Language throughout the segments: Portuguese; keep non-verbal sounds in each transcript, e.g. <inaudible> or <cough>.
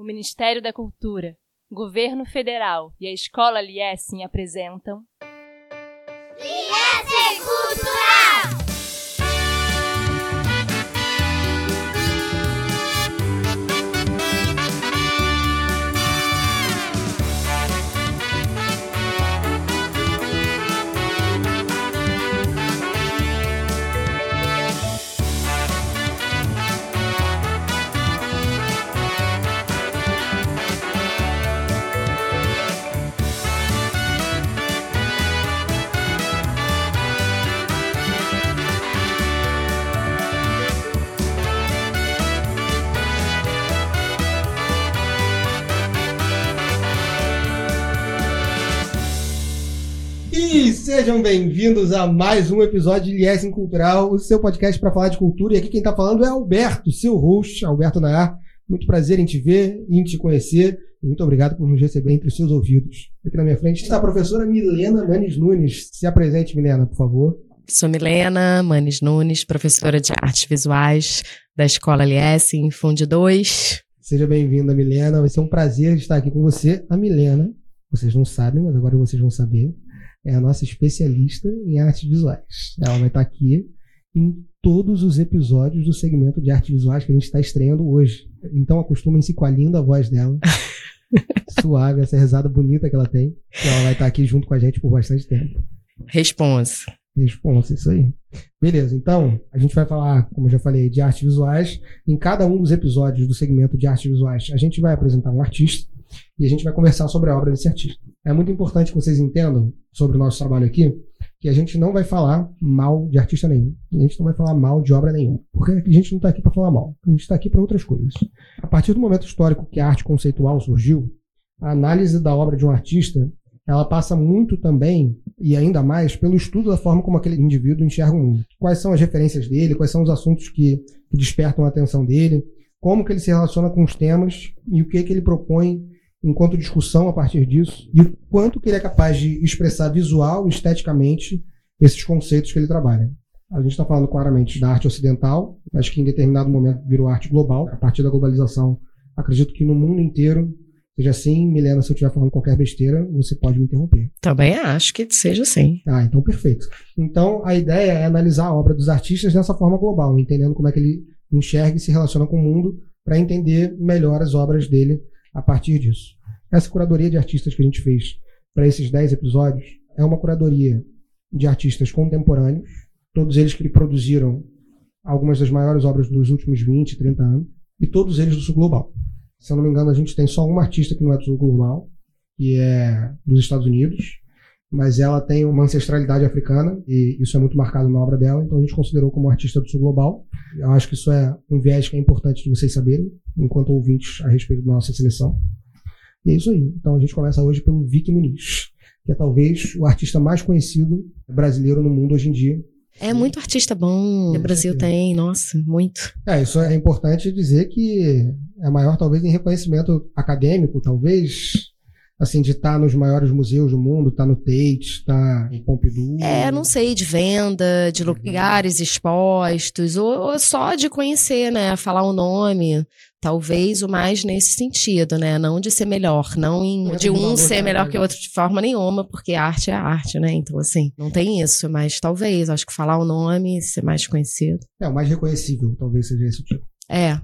o Ministério da Cultura, Governo Federal e a Escola Liesing apresentam. Sejam bem-vindos a mais um episódio de Liesing Cultural, o seu podcast para falar de cultura. E aqui quem está falando é Alberto, seu host, Alberto Nayar. Muito prazer em te ver e em te conhecer. Muito obrigado por nos receber entre os seus ouvidos. Aqui na minha frente está a professora Milena Manes Nunes. Se apresente, Milena, por favor. Sou Milena Manes Nunes, professora de artes visuais da Escola Liesing, Fundo 2. Seja bem-vinda, Milena. Vai ser um prazer estar aqui com você. A Milena, vocês não sabem, mas agora vocês vão saber é a nossa especialista em artes visuais. Ela vai estar aqui em todos os episódios do segmento de artes visuais que a gente está estreando hoje. Então acostumem-se com a linda voz dela. <laughs> Suave, essa risada bonita que ela tem. Que ela vai estar aqui junto com a gente por bastante tempo. Responsa. Responsa, isso aí. Beleza, então a gente vai falar, como eu já falei, de artes visuais. Em cada um dos episódios do segmento de artes visuais, a gente vai apresentar um artista e a gente vai conversar sobre a obra desse artista. É muito importante que vocês entendam sobre o nosso trabalho aqui que a gente não vai falar mal de artista nenhum. A gente não vai falar mal de obra nenhuma. Porque a gente não está aqui para falar mal. A gente está aqui para outras coisas. A partir do momento histórico que a arte conceitual surgiu, a análise da obra de um artista ela passa muito também, e ainda mais, pelo estudo da forma como aquele indivíduo enxerga o mundo. Quais são as referências dele, quais são os assuntos que, que despertam a atenção dele, como que ele se relaciona com os temas e o que, que ele propõe enquanto discussão a partir disso e o quanto que ele é capaz de expressar visual esteticamente esses conceitos que ele trabalha. A gente está falando claramente da arte ocidental, mas que em determinado momento virou arte global. A partir da globalização, acredito que no mundo inteiro seja assim. Milena, se eu estiver falando qualquer besteira, você pode me interromper. Também acho que seja assim. Ah, então perfeito. Então a ideia é analisar a obra dos artistas dessa forma global, entendendo como é que ele enxerga e se relaciona com o mundo para entender melhor as obras dele a partir disso. Essa curadoria de artistas que a gente fez para esses 10 episódios é uma curadoria de artistas contemporâneos, todos eles que produziram algumas das maiores obras dos últimos 20, 30 anos, e todos eles do sul global. Se eu não me engano, a gente tem só uma artista que não é do sul global, que é dos Estados Unidos, mas ela tem uma ancestralidade africana e isso é muito marcado na obra dela, então a gente considerou como artista do sul global. Eu acho que isso é um viés que é importante de vocês saberem, enquanto ouvintes a respeito da nossa seleção. E é isso aí. Então a gente começa hoje pelo Vic Muniz, que é talvez o artista mais conhecido brasileiro no mundo hoje em dia. É muito artista bom. O Brasil tem, nossa, muito. É, isso é importante dizer que é maior talvez em reconhecimento acadêmico, talvez assim, de estar nos maiores museus do mundo, estar no Tate, estar em Pompidou? É, não sei, de venda, de lugares expostos, ou, ou, só de conhecer, né? Falar o nome. Talvez o mais nesse sentido, né? Não de ser melhor, não em, de um ser melhor que o outro de forma nenhuma, porque arte é arte, né? Então, assim, não tem isso, mas talvez, acho que falar o nome, ser mais conhecido. É, o mais reconhecível, talvez seja esse tipo. É,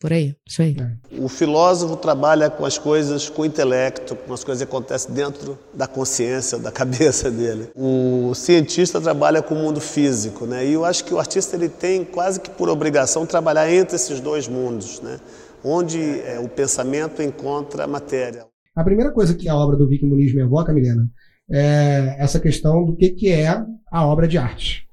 por aí, isso aí. O filósofo trabalha com as coisas com o intelecto, com as coisas que acontecem dentro da consciência, da <laughs> cabeça dele. O cientista trabalha com o mundo físico, né? E eu acho que o artista ele tem quase que por obrigação trabalhar entre esses dois mundos, né? Onde é, o pensamento encontra a matéria. A primeira coisa que a obra do Vic Muniz me evoca, Milena, é essa questão do que, que é a obra de arte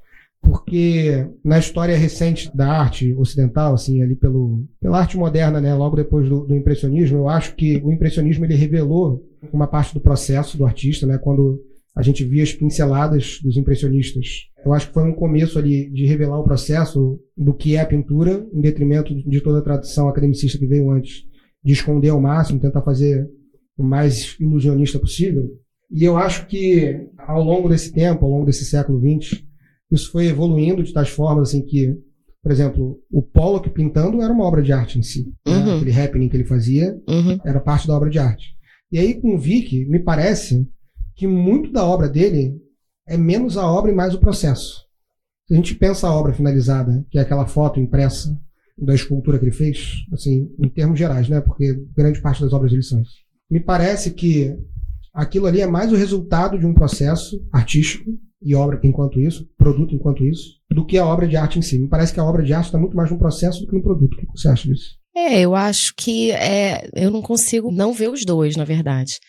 porque na história recente da arte ocidental, assim, ali pelo, pela arte moderna, né, logo depois do, do, impressionismo, eu acho que o impressionismo ele revelou uma parte do processo do artista, né, quando a gente via as pinceladas dos impressionistas. Eu acho que foi um começo ali de revelar o processo do que é a pintura, em detrimento de toda a tradição academicista que veio antes, de esconder ao máximo, tentar fazer o mais ilusionista possível. E eu acho que ao longo desse tempo, ao longo desse século XX, isso foi evoluindo de tais formas assim que, Por exemplo, o Pollock pintando era uma obra de arte em si. né? Uhum. Aquele happening que ele fazia Uhum. era parte da obra de arte. E aí, com o Vic, me parece que muito da obra dele é menos a obra e mais o processo. Se a gente pensa a obra finalizada, que é aquela foto impressa da escultura que ele fez, assim, em termos gerais, né? Porque grande parte das obras dele são isso. Me parece que aquilo ali é mais o resultado de um processo artístico e obra enquanto isso, produto enquanto isso, do que a obra de arte em si. Me parece que a obra de arte está muito mais no processo do que no produto. O que você acha disso? É, eu acho que é, eu não consigo não ver os dois, na verdade.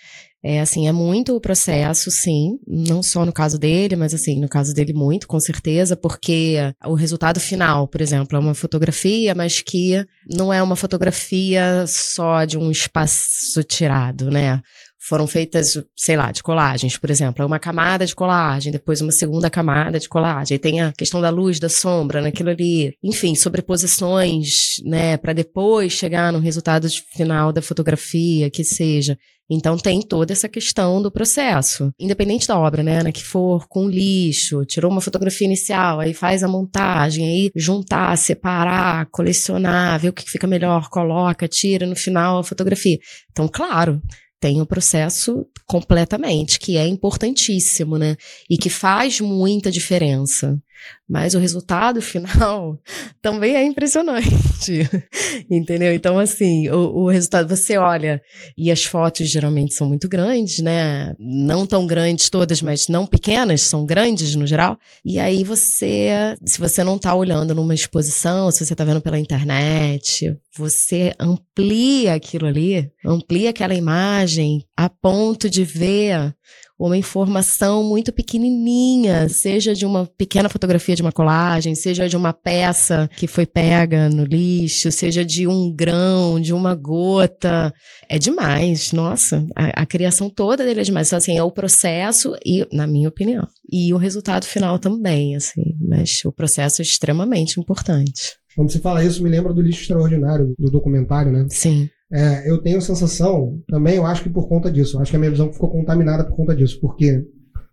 É assim, é muito o processo, sim, não só no caso dele, mas assim, no caso dele muito, com certeza, porque o resultado final, por exemplo, é uma fotografia, mas que não é uma fotografia só de um espaço tirado, né? Foram feitas, sei lá, de colagens, por exemplo, é uma camada de colagem, depois uma segunda camada de colagem, aí tem a questão da luz, da sombra naquilo ali, enfim, sobreposições, né, para depois chegar no resultado final da fotografia, que seja. Então tem toda essa questão do processo. Independente da obra, né? Na que for com lixo, tirou uma fotografia inicial, aí faz a montagem, aí juntar, separar, colecionar, ver o que fica melhor, coloca, tira no final a fotografia. Então, claro, tem o processo completamente, que é importantíssimo, né? E que faz muita diferença. Mas o resultado <laughs> final também é impressionante. <laughs> Entendeu? Então, assim, o, o resultado, você olha, e as fotos geralmente são muito grandes, né? Não tão grandes todas, mas não pequenas, são grandes no geral. E aí você, se você não tá olhando numa exposição, se você tá vendo pela internet, você amplia aquilo ali, amplia aquela imagem a ponto de ver uma informação muito pequenininha, seja de uma pequena fotografia de uma colagem, seja de uma peça que foi pega no lixo, seja de um grão, de uma gota. É demais, nossa. A, a criação toda dele é demais. Então, assim, é o processo e, na minha opinião, e o resultado final também, assim. Mas o processo é extremamente importante. Quando você fala isso, me lembra do lixo extraordinário, do documentário, né? Sim. É, eu tenho a sensação, também eu acho que por conta disso, eu acho que a minha visão ficou contaminada por conta disso, porque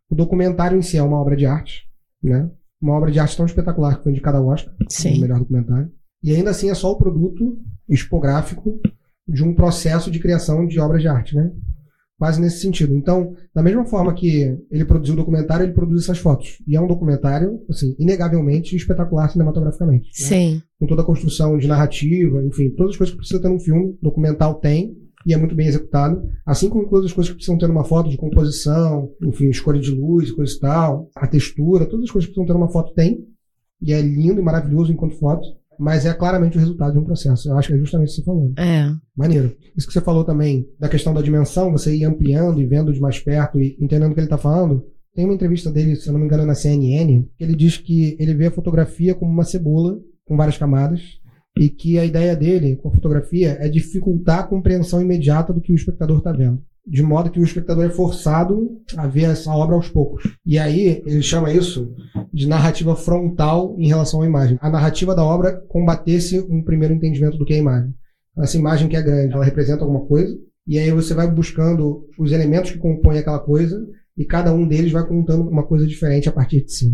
o documentário em si é uma obra de arte, né? Uma obra de arte tão espetacular que foi indicada ao Oscar, Sim. o melhor documentário. E ainda assim é só o produto expográfico de um processo de criação de obras de arte, né? Quase nesse sentido. Então, da mesma forma que ele produziu o documentário, ele produz essas fotos. E é um documentário, assim, inegavelmente espetacular cinematograficamente. né? Sim. com toda a construção de narrativa, enfim, todas as coisas que precisa ter num filme, documental tem, e é muito bem executado, assim como todas as coisas que precisam ter numa foto de composição, enfim, escolha de luz, coisa e tal, a textura, todas as coisas que precisam ter numa foto tem, e é lindo e maravilhoso enquanto foto, mas é claramente o resultado de um processo. Eu acho que é justamente isso que você falou. É. Maneiro. Isso que você falou também, da questão da dimensão, você ir ampliando e vendo de mais perto e entendendo o que ele está falando. Tem uma entrevista dele, se eu não me engano, na CNN, que ele diz que ele vê a fotografia como uma cebola, com várias camadas, e que a ideia dele com a fotografia é dificultar a compreensão imediata do que o espectador está vendo. De modo que o espectador é forçado a ver essa obra aos poucos. E aí, ele chama isso de narrativa frontal em relação à imagem. A narrativa da obra combatesse um primeiro entendimento do que é a imagem essa imagem que é grande, ela representa alguma coisa, e aí você vai buscando os elementos que compõem aquela coisa, e cada um deles vai contando uma coisa diferente a partir de si.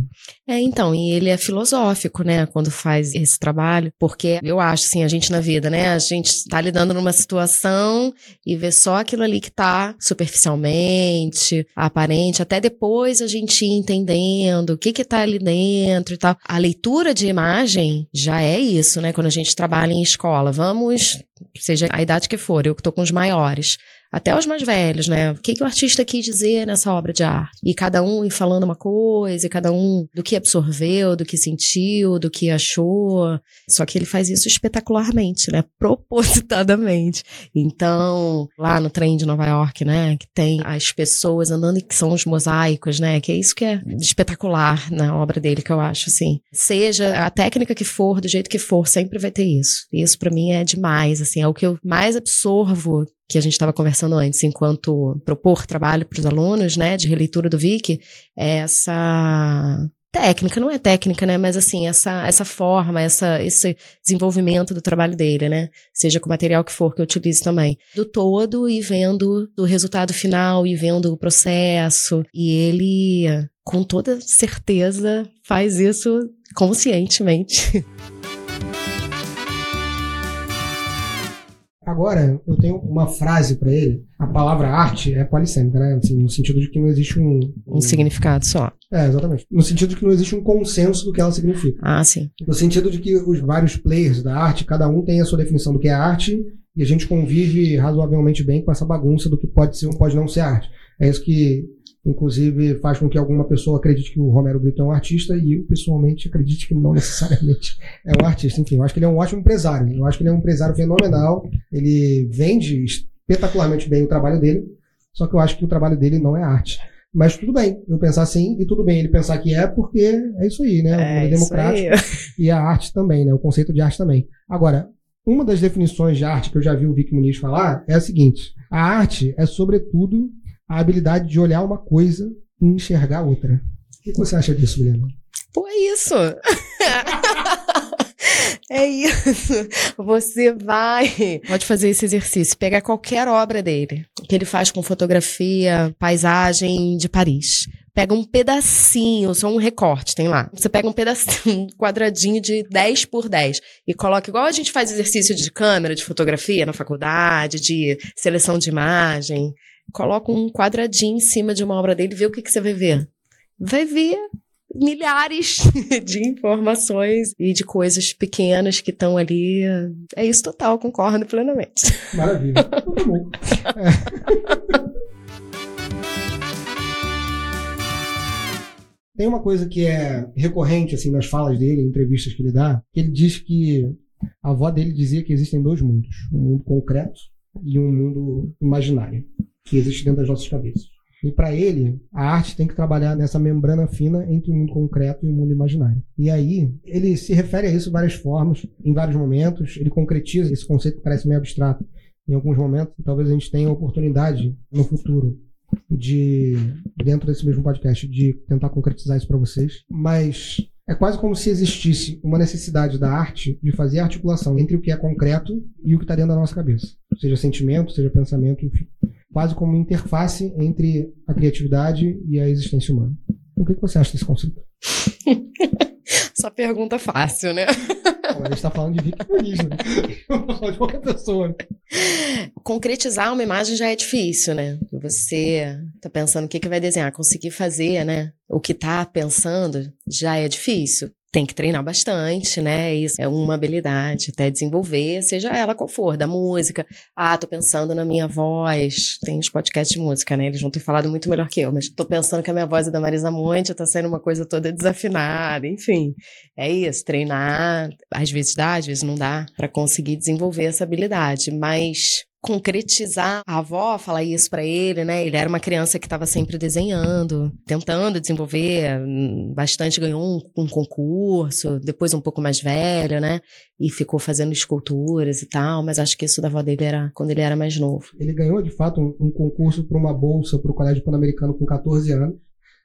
É, então, e ele é filosófico, né, quando faz esse trabalho, porque eu acho, assim, a gente na vida, né, a gente tá lidando numa situação e vê só aquilo ali que tá superficialmente, aparente, até depois a gente ir entendendo o que que tá ali dentro e tal. A leitura de imagem já é isso, né, quando a gente trabalha em escola. Vamos, seja a idade que for, eu que tô com os maiores, até os mais velhos, né? O que, que o artista quis dizer nessa obra de arte? E cada um falando uma coisa, e cada um do que absorveu, do que sentiu, do que achou. Só que ele faz isso espetacularmente, né? <laughs> Propositadamente. Então, lá no trem de Nova York, né? Que tem as pessoas andando, que são os mosaicos, né? Que é isso que é espetacular na obra dele, que eu acho, assim. Seja a técnica que for, do jeito que for, sempre vai ter isso. Isso para mim é demais, assim. É o que eu mais absorvo que a gente estava conversando antes, enquanto propor trabalho para os alunos, né, de releitura do Vic, é essa técnica, não é técnica, né, mas assim, essa, essa forma, essa, esse desenvolvimento do trabalho dele, né, seja com o material que for que eu utilize também, do todo e vendo o resultado final e vendo o processo, e ele, com toda certeza, faz isso conscientemente. <laughs> Agora, eu tenho uma frase pra ele. A palavra arte é polissêmica, né? Assim, no sentido de que não existe um, Um significado só. É, exatamente. No sentido de que não existe um consenso do que ela significa. Ah, sim. No sentido de que os vários players da arte, cada um tem a sua definição do que é arte, e a gente convive razoavelmente bem com essa bagunça do que pode ser ou pode não ser arte. É isso que, inclusive, faz com que alguma pessoa acredite que o Romero Brito é um artista, e eu, pessoalmente, acredito que não <laughs> necessariamente é um artista. Enfim, eu acho que ele é um ótimo empresário. Eu acho que ele é um empresário fenomenal. Ele vende espetacularmente bem o trabalho dele, só que eu acho que o trabalho dele não é arte. Mas tudo bem, eu pensar assim, e tudo bem ele pensar que é, porque é isso aí, né? O mundo é isso democrático <laughs> e a arte também, né? O conceito de arte também. Agora, uma das definições de arte que eu já vi o Vic Muniz falar é a seguinte: a arte é, sobretudo, a habilidade de olhar uma coisa e enxergar outra. O que você acha disso, Guilherme? Pô, é isso. <laughs> É isso. Você vai. Pode fazer esse exercício. Pegar qualquer obra dele, que ele faz com fotografia, paisagem de Paris. Pega um pedacinho, só um recorte, tem lá. Você pega um pedacinho, <laughs> um quadradinho de 10 por 10 e coloca, igual a gente faz exercício de câmera, de fotografia na faculdade, de seleção de imagem. Coloca um quadradinho em cima de uma obra dele e vê o que, que você vai ver. Vai ver milhares <laughs> de informações e de coisas pequenas que estão ali. É isso total, concordo plenamente. Maravilha. Tá bom. É. Tem uma coisa que é recorrente assim nas falas dele, em entrevistas que ele dá, que ele diz que a avó dele dizia que existem dois mundos, um mundo concreto e um mundo imaginário, que existe dentro das nossas cabeças. E para ele, a arte tem que trabalhar nessa membrana fina entre o mundo concreto e o mundo imaginário. E aí, ele se refere a isso de várias formas, em vários momentos, ele concretiza esse conceito que parece meio abstrato em alguns momentos, e talvez a gente tenha a oportunidade no futuro de, dentro desse mesmo podcast, de tentar concretizar isso para vocês. Mas é quase como se existisse uma necessidade da arte de fazer articulação entre o que é concreto e o que está dentro da nossa cabeça. Seja sentimento, seja pensamento, enfim. Quase como uma interface entre a criatividade e a existência humana. O que, você acha desse conceito? <laughs> Só pergunta fácil, né? Bom, a gente está falando de Vic Muniz, né? De qualquer pessoa. Concretizar uma imagem já é difícil, né? Você tá pensando o que, que vai desenhar, conseguir fazer, né? O que tá pensando já é difícil. Tem que treinar bastante, né? Isso é uma habilidade, até desenvolver, seja ela qual for, da música. Ah, tô pensando na minha voz. Tem os podcasts de música, né? Eles vão ter falado muito melhor que eu, mas tô pensando que a minha voz é da Marisa Monte, tá saindo uma coisa toda desafinada, enfim. É isso, treinar, às vezes dá, às vezes não dá, para conseguir desenvolver essa habilidade, mas concretizar. A avó fala isso para ele, né? Ele era uma criança que estava sempre desenhando, tentando desenvolver, hum, bastante ganhou um, um, concurso, depois um pouco mais velho, né? E ficou fazendo esculturas e tal, mas acho que isso da avó dele era quando ele era mais novo. Ele ganhou de fato um, um concurso para uma bolsa para o Colégio Pan-Americano com 14 anos.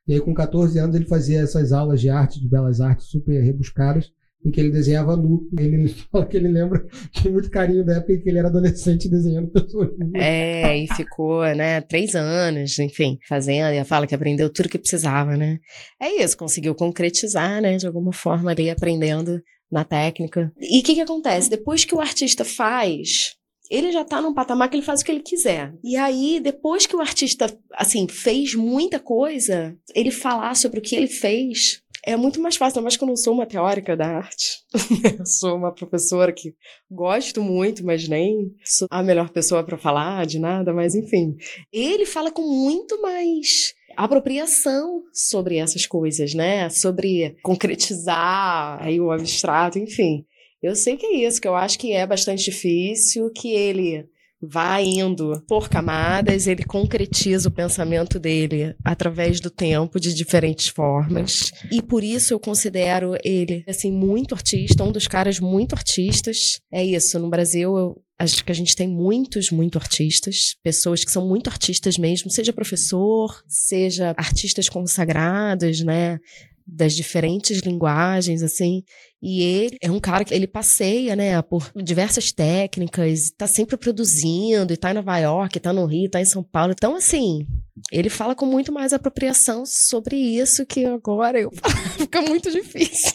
E aí, com 14 anos, ele fazia essas aulas de arte, de belas artes, super rebuscadas, em que ele desenhava nu. Ele <laughs> fala que ele lembra de muito carinho da época em que ele era adolescente desenhando pessoas. É, e ficou, né, três anos, enfim, fazendo, e fala que aprendeu tudo que precisava, né? É isso, conseguiu concretizar, né, de alguma forma ali, aprendendo na técnica. E o que que acontece? Depois que o artista faz ele já tá num patamar que ele faz o que ele quiser. E aí, depois que o artista, assim, fez muita coisa, ele falar sobre o que ele fez é muito mais fácil, mas que eu não sou uma teórica da arte. <laughs> eu sou uma professora que gosto muito, mas nem sou a melhor pessoa para falar de nada, mas enfim. Ele fala com muito mais apropriação sobre essas coisas, né? Sobre concretizar aí o abstrato, enfim. Eu sei que é isso, que eu acho que é bastante difícil, que ele vai indo por camadas, ele concretiza o pensamento dele através do tempo de diferentes formas. E por isso eu considero ele assim muito artista, um dos caras muito artistas. É isso, no Brasil eu acho que a gente tem muitos, muito artistas, pessoas que são muito artistas mesmo, seja professor, seja artistas consagrados, né? Das diferentes linguagens, assim. E ele é um cara que ele passeia, né, por diversas técnicas, tá sempre produzindo, e tá em Nova York, tá no Rio, tá em São Paulo. Então, assim, ele fala com muito mais apropriação sobre isso que agora eu <laughs> fica muito difícil.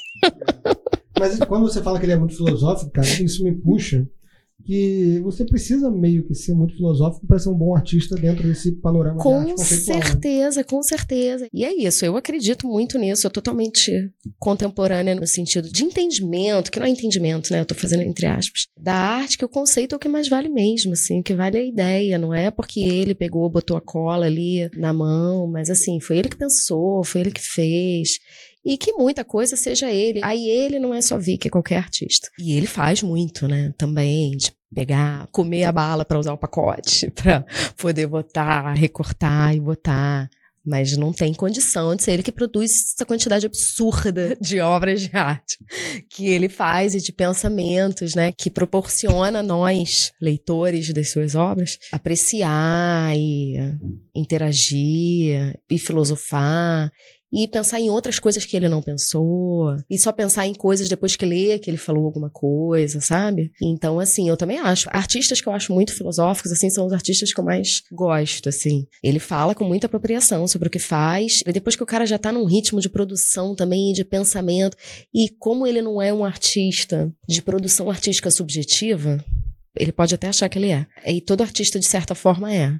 Mas quando você fala que ele é muito filosófico, cara, isso me puxa que você precisa meio que ser muito filosófico para ser um bom artista dentro desse panorama de Com arte conceitual. né? certeza, com certeza. E é isso, eu acredito muito nisso, eu totalmente contemporânea no sentido de entendimento, que não é entendimento, né? Eu tô fazendo entre aspas, da arte, que o conceito é o que mais vale mesmo, assim, o que vale é a ideia, não é porque ele pegou, botou a cola ali na mão, mas assim, foi ele que pensou, foi ele que fez. E que muita coisa seja ele. Aí ele não é só Vic, é qualquer artista. E ele faz muito, né? Também, de pegar, comer a bala para usar o pacote, <laughs> para poder botar, recortar e botar. Mas não tem condição de ser ele que produz essa quantidade absurda <laughs> de obras de arte que ele faz e de pensamentos, né? Que proporciona a nós, leitores das suas obras, apreciar e interagir e filosofar e pensar em outras coisas que ele não pensou, e só pensar em coisas depois que lê que ele falou alguma coisa, sabe? Então, assim, eu também acho. Artistas que eu acho muito filosóficos, assim, são os artistas que eu mais gosto, assim. Ele fala com muita apropriação sobre o que faz, e depois que o cara já tá num ritmo de produção também, de pensamento, e como ele não é um artista de produção artística subjetiva, ele pode até achar que ele é. E todo artista, de certa forma, é.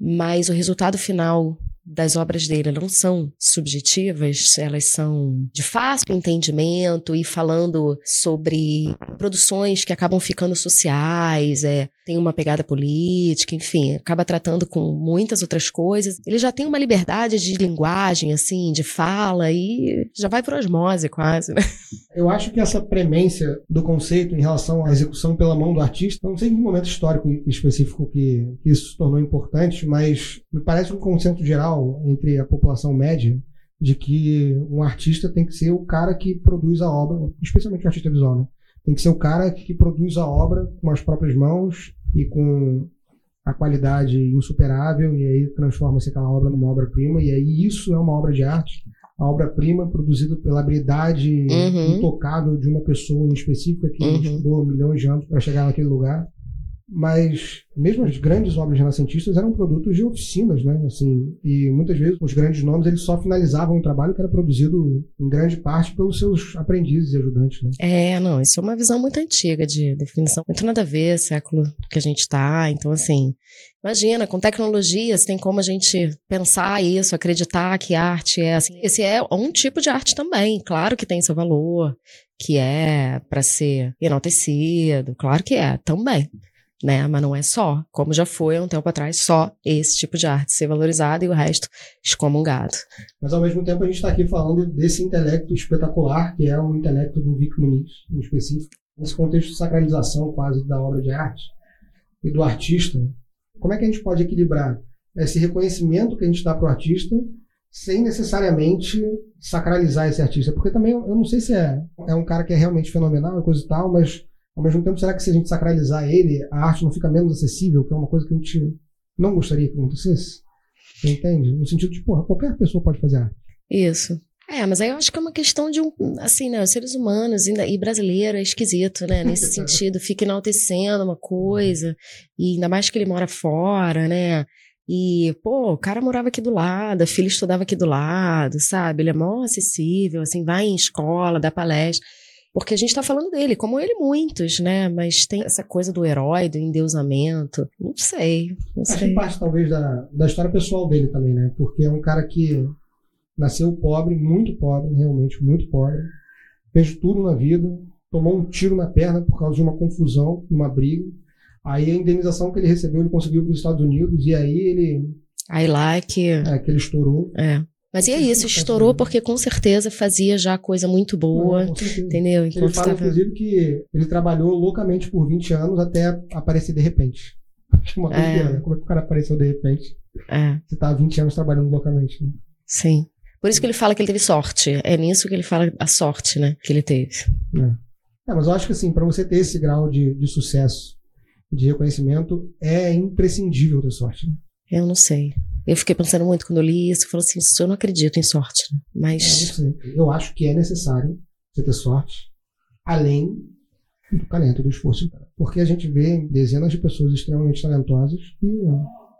Mas o resultado final das obras dele não são subjetivas, elas são de fácil entendimento e falando sobre produções que acabam ficando sociais, é, tem uma pegada política, enfim, acaba tratando com muitas outras coisas. Ele já tem uma liberdade de linguagem, assim, de fala e já vai por osmose quase, né? <laughs> Eu acho que essa premência do conceito em relação à execução pela mão do artista, não sei em que momento histórico específico que, que isso se tornou importante, mas me parece um consenso geral entre a população média de que um artista tem que ser o cara que produz a obra, especialmente o artista visual, né? Tem que ser o cara que produz a obra com as próprias mãos e com a qualidade insuperável, e aí transforma-se aquela obra numa obra-prima, e aí isso é uma obra de arte. A obra-prima produzida pela habilidade Uhum. intocável de uma pessoa em específica que Uhum. estudou milhões de anos para chegar naquele lugar. Mas mesmo as grandes obras renascentistas eram produtos de oficinas, né? Assim, e muitas vezes os grandes nomes eles só finalizavam um trabalho que era produzido em grande parte pelos seus aprendizes e ajudantes, né? É, não, isso é uma visão muito antiga de definição. Muito nada a ver, século que a gente tá. Então, assim, imagina, com tecnologias tem como a gente pensar isso, acreditar que arte é assim. Esse é um tipo de arte também, claro que tem seu valor, que é para ser enaltecido, claro que é, também. Né, mas não é só, como já foi há um tempo atrás, só esse tipo de arte ser valorizado e o resto excomungado. Mas ao mesmo tempo a gente está aqui falando desse intelecto espetacular, que é o intelecto do Vic Muniz, em específico. Nesse contexto de sacralização quase da obra de arte e do artista, como é que a gente pode equilibrar esse reconhecimento que a gente dá para o artista sem necessariamente sacralizar esse artista? Porque também eu não sei se é, é um cara que é realmente fenomenal e coisa e tal, mas ao mesmo tempo, será que se a gente sacralizar ele, a arte não fica menos acessível, que é uma coisa que a gente não gostaria que acontecesse? Você entende? No sentido de, porra, qualquer pessoa pode fazer arte. Isso. É, mas aí eu acho que é uma questão de um, assim, né, os seres humanos e brasileiro é esquisito, né, nesse <laughs> sentido, fica enaltecendo uma coisa, e ainda mais que ele mora fora, né, e, pô, o cara morava aqui do lado, a filha estudava aqui do lado, sabe, ele é mó acessível, assim, vai em escola, dá palestra, porque a gente tá falando dele, como ele muitos, né, mas tem essa coisa do herói, do endeusamento, não sei, não Acho que sei. parte, talvez, da, da história pessoal dele também, né? Porque é um cara que nasceu pobre, muito pobre, realmente muito pobre, fez tudo na vida, tomou um tiro na perna por causa de uma confusão, uma briga. Aí a indenização que ele recebeu, ele conseguiu para os Estados Unidos, e aí ele, Aí lá é que... é, que ele estourou. É. Mas e é isso, estourou porque com certeza fazia já coisa muito boa, Não, entendeu? Ele Enquanto fala, tava... inclusive, que ele trabalhou loucamente por 20 anos até aparecer de repente. <laughs> Acho uma É. doideira, né? Como é que o cara apareceu de repente? É, Você tá há 20 anos trabalhando loucamente. Né? sim. Por isso que ele fala que ele teve sorte. É nisso que ele fala a sorte, né? Que ele teve. É, mas eu acho que assim, para você ter esse grau de, de sucesso, de reconhecimento, é imprescindível ter sorte. né? Eu não sei. Eu fiquei pensando muito quando eu li isso. Eu falei assim, eu não acredito em sorte. né? Mas, sei. eu acho que é necessário você ter sorte, além do talento do esforço. Porque a gente vê dezenas de pessoas extremamente talentosas e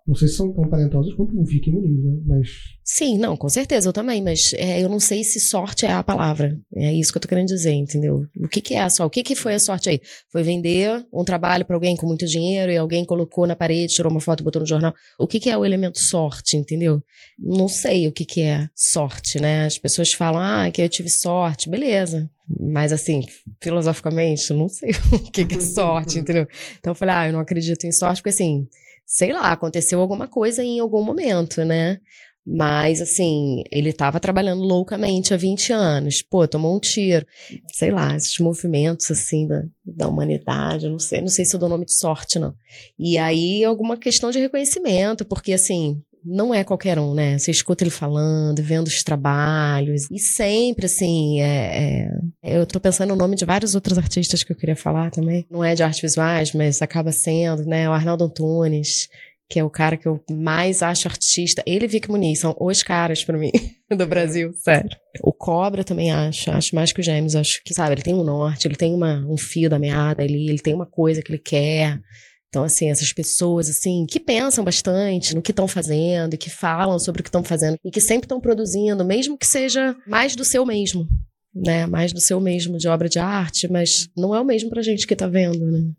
Não sei se são tão talentosos quanto o Vicky Muniz, né? Mas. Sim, não, com certeza, eu também, mas é, eu não sei se sorte é a palavra. É isso que eu tô querendo dizer, entendeu? O que, que é a sorte? O que, que foi a sorte aí? Foi vender um trabalho para alguém com muito dinheiro e alguém colocou na parede, tirou uma foto e botou no jornal. O que, que é o elemento sorte, entendeu? Não sei o que, que é sorte, né? As pessoas falam, ah, que eu tive sorte, beleza. Mas assim, filosoficamente, não sei <laughs> o que, que é sorte, entendeu? Então eu falei, ah, eu não acredito em sorte, porque assim sei lá, aconteceu alguma coisa em algum momento, né? Mas, assim, ele estava trabalhando loucamente há 20 anos. Pô, tomou um tiro. Sei lá, esses movimentos, assim, da, da humanidade, não sei. Não sei se eu dou nome de sorte, não. E aí, alguma questão de reconhecimento, porque, assim, não é qualquer um, né? Você escuta ele falando, vendo os trabalhos, e sempre, assim, é, é, eu tô pensando no nome de vários outros artistas que eu queria falar também. Não é de artes visuais, mas acaba sendo, né? O Arnaldo Antunes, que é o cara que eu mais acho artista. Ele e Vic Muniz são os caras para mim <laughs> do Brasil, sério. O Cobra também acho, acho mais que o James, acho que, sabe, ele tem um norte, ele tem uma, um fio da meada ali, ele tem uma coisa que ele quer. Então, assim, essas pessoas, assim, que pensam bastante no que estão fazendo, que falam sobre o que estão fazendo e que sempre estão produzindo, mesmo que seja mais do seu mesmo, né? Mais do seu mesmo de obra de arte, mas não é o mesmo pra gente que tá vendo, né?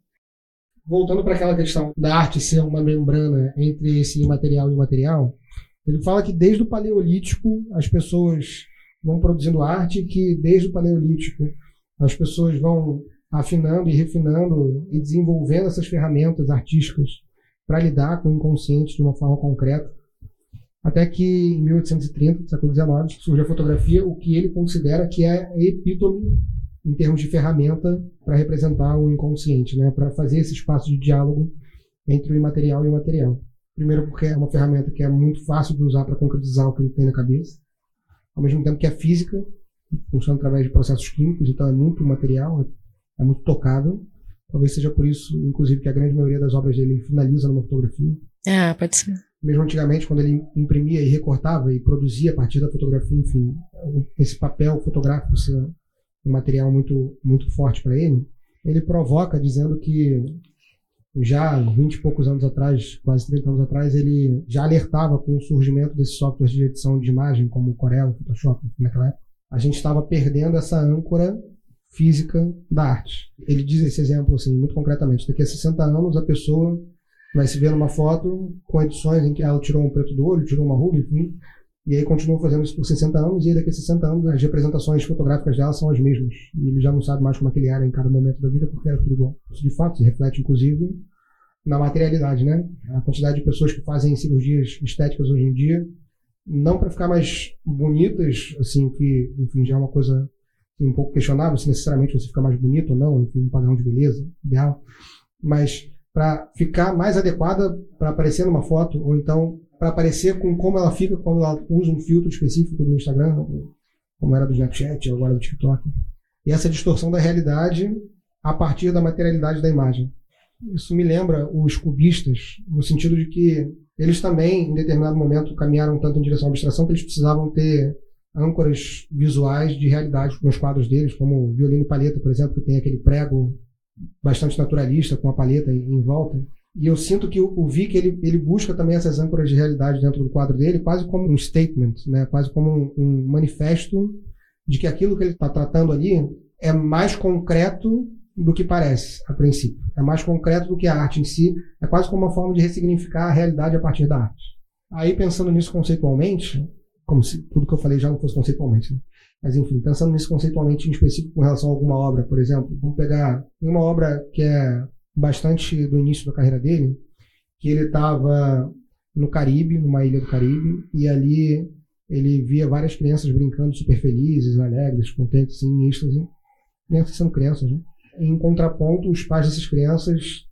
Voltando para aquela questão da arte ser uma membrana entre esse imaterial e imaterial, ele fala que desde o Paleolítico as pessoas vão produzindo arte, que desde o Paleolítico as pessoas vão afinando e refinando e desenvolvendo essas ferramentas artísticas para lidar com o inconsciente de uma forma concreta. Até que em 1830, século XIX, surge a fotografia, o que ele considera que é a epítome em termos de ferramenta para representar o inconsciente, né? para fazer esse espaço de diálogo entre o imaterial e o material. Primeiro porque é uma ferramenta que é muito fácil de usar para concretizar o que ele tem na cabeça, ao mesmo tempo que é física, funciona através de processos químicos, então é muito material, é muito tocável. Talvez seja por isso, inclusive, que a grande maioria das obras dele finaliza numa fotografia. Ah, pode ser. Mesmo antigamente, quando ele imprimia e recortava e produzia a partir da fotografia, enfim, esse papel fotográfico ser um material muito, muito forte para ele, ele provoca dizendo que já 20 e poucos anos atrás, quase 30 anos atrás, ele já alertava com o surgimento desses softwares de edição de imagem, como o Corel, o Photoshop, naquela época. A gente estava perdendo essa âncora física da arte. Ele diz esse exemplo assim, muito concretamente. Daqui a 60 anos a pessoa vai se ver numa foto com edições em que ela tirou um preto do olho, tirou uma ruga, enfim, e aí continuou fazendo isso por 60 anos, e daqui a 60 anos as representações fotográficas dela são as mesmas. E ele já não sabe mais como é que ele era em cada momento da vida, porque era tudo igual. Isso de fato se reflete, inclusive, na materialidade, né? A quantidade de pessoas que fazem cirurgias estéticas hoje em dia, não para ficar mais bonitas, assim, que, enfim, já é uma coisa um pouco questionável se necessariamente você fica mais bonito ou não, enfim, um padrão de beleza ideal, mas para ficar mais adequada para aparecer numa foto, ou então para aparecer com como ela fica quando ela usa um filtro específico do Instagram, como era do Snapchat, agora do TikTok. E essa distorção da realidade a partir da materialidade da imagem. Isso me lembra os cubistas, no sentido de que eles também, em determinado momento, caminharam tanto em direção à abstração que eles precisavam ter âncoras visuais de realidade nos quadros deles, como violino e palheta, por exemplo, que tem aquele prego bastante naturalista com a palheta em, volta. E eu sinto que o, o Vic ele, ele busca também essas âncoras de realidade dentro do quadro dele, quase como um statement, né? quase como um, um manifesto de que aquilo que ele está tratando ali é mais concreto do que parece, a princípio. É mais concreto do que a arte em si. É quase como uma forma de ressignificar a realidade a partir da arte. Aí, pensando nisso conceitualmente, como se tudo que eu falei já não fosse conceitualmente. Né? Mas enfim, pensando nisso conceitualmente em específico com relação a alguma obra, por exemplo, vamos pegar uma obra que é bastante do início da carreira dele, que ele estava no Caribe, numa ilha do Caribe, e ali ele via várias crianças brincando super felizes, alegres, contentes, em êxtase, crianças sendo crianças, né? Em contraponto, os pais dessas crianças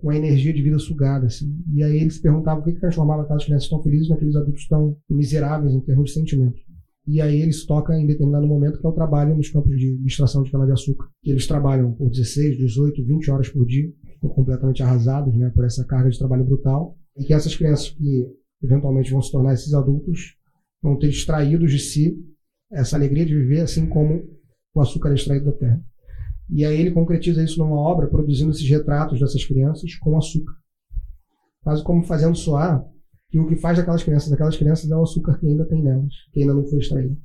com a energia de vida sugada. Assim. E aí ele se perguntava o que, que transformava aquelas crianças tão felizes naqueles adultos tão miseráveis em termos de sentimentos. E aí eles tocam em determinado momento que é o trabalho nos campos de extração de cana-de-açúcar. Eles trabalham por 16, 18, 20 horas por dia, completamente arrasados né, por essa carga de trabalho brutal. E que essas crianças que eventualmente vão se tornar esses adultos vão ter extraídos de si essa alegria de viver assim como o açúcar é extraído da terra. E aí ele concretiza isso numa obra, produzindo esses retratos dessas crianças com açúcar. Quase como fazendo soar que o que faz daquelas crianças, daquelas crianças é o açúcar que ainda tem nelas, que ainda não foi extraído.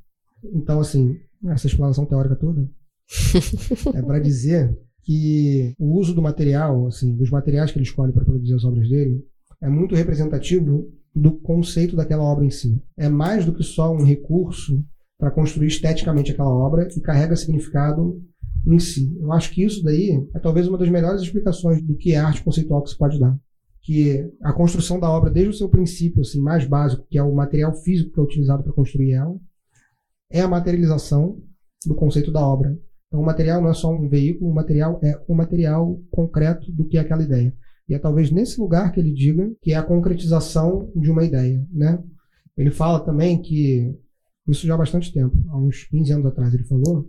Então, assim, essa explanação teórica toda <laughs> é para dizer que o uso do material, assim, dos materiais que ele escolhe para produzir as obras dele, é muito representativo do conceito daquela obra em si. É mais do que só um recurso para construir esteticamente aquela obra e carrega significado em si. Eu acho que isso daí é talvez uma das melhores explicações do que é arte conceitual que se pode dar. Que a construção da obra, desde o seu princípio assim, mais básico, que é o material físico que é utilizado para construir ela, é a materialização do conceito da obra. Então, o material não é só um veículo, o material é o material concreto do que é aquela ideia. E é talvez nesse lugar que ele diga que é a concretização de uma ideia, né? Ele fala também que, isso já há bastante tempo, há uns 15 anos atrás ele falou,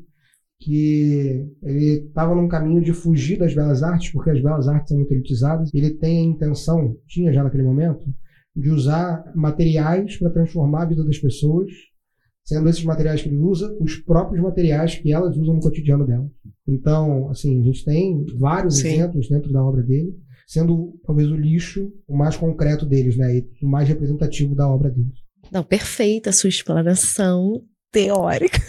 que ele estava num caminho de fugir das belas artes, porque as belas artes são muito elitizadas. Ele tem a intenção, tinha já naquele momento, de usar materiais para transformar a vida das pessoas, sendo esses materiais que ele usa os próprios materiais que elas usam no cotidiano dela. Então, assim, a gente tem vários Sim. exemplos dentro da obra dele, sendo talvez o lixo o mais concreto deles, né, e o mais representativo da obra deles. Não, perfeita a sua explanação teórica.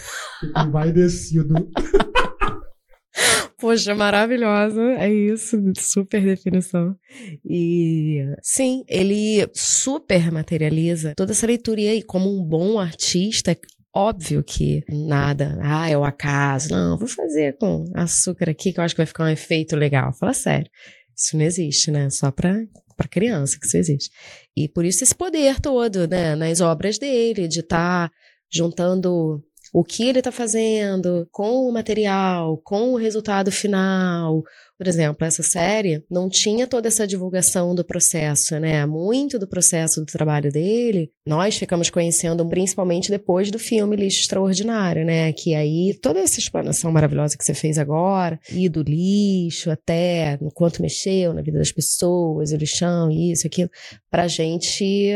Vai descido. <laughs> Poxa, maravilhosa. É isso, super definição. E sim, ele super materializa toda essa leitura. E aí, como um bom artista, óbvio que nada, ah, é o acaso. Não, vou fazer com açúcar aqui que eu acho que vai ficar um efeito legal. Fala sério. Isso não existe, né? Só para para criança que isso existe. E por isso esse poder todo, né, nas obras dele, de estar tá juntando o que ele está fazendo com o material, com o resultado final. Por exemplo, essa série não tinha toda essa divulgação do processo, né? Muito do processo do trabalho dele, nós ficamos conhecendo principalmente depois do filme Lixo Extraordinário, né? Que aí toda essa explanação maravilhosa que você fez agora, e do lixo até no quanto mexeu na vida das pessoas, o lixão, isso, aquilo, pra gente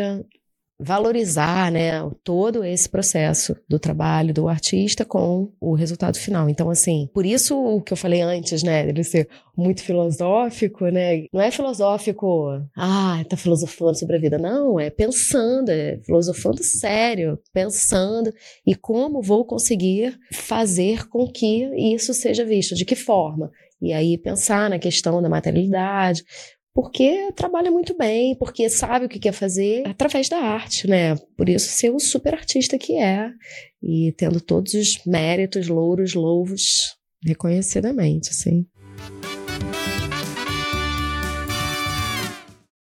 valorizar, né, todo esse processo do trabalho do artista com o resultado final. Então, assim, por isso o que eu falei antes, né, ele ser muito filosófico, né, não é filosófico, ah, tá filosofando sobre a vida, não, é pensando, é filosofando sério, pensando e como vou conseguir fazer com que isso seja visto, de que forma. E aí pensar na questão da materialidade, porque trabalha muito bem, porque sabe o que quer fazer através da arte, né? Por isso ser o super artista que é e tendo todos os méritos, louros, louvos reconhecidamente, assim.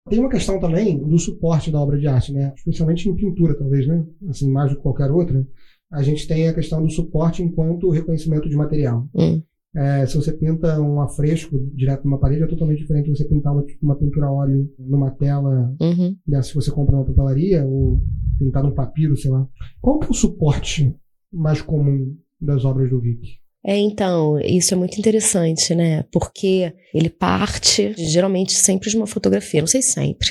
Tem uma questão também do suporte da obra de arte, né? Especialmente em pintura, talvez, né? Assim, mais do que qualquer outra. A gente tem a questão do suporte enquanto reconhecimento de material. Hum. É, se você pinta um afresco direto numa parede, é totalmente diferente de você pintar uma, uma pintura a óleo numa tela, uhum. se você compra numa papelaria, ou pintar num papiro, sei lá. Qual que é o suporte mais comum das obras do Vic? É, então, isso é muito interessante, né? Porque ele parte, geralmente, sempre de uma fotografia. Não sei sempre,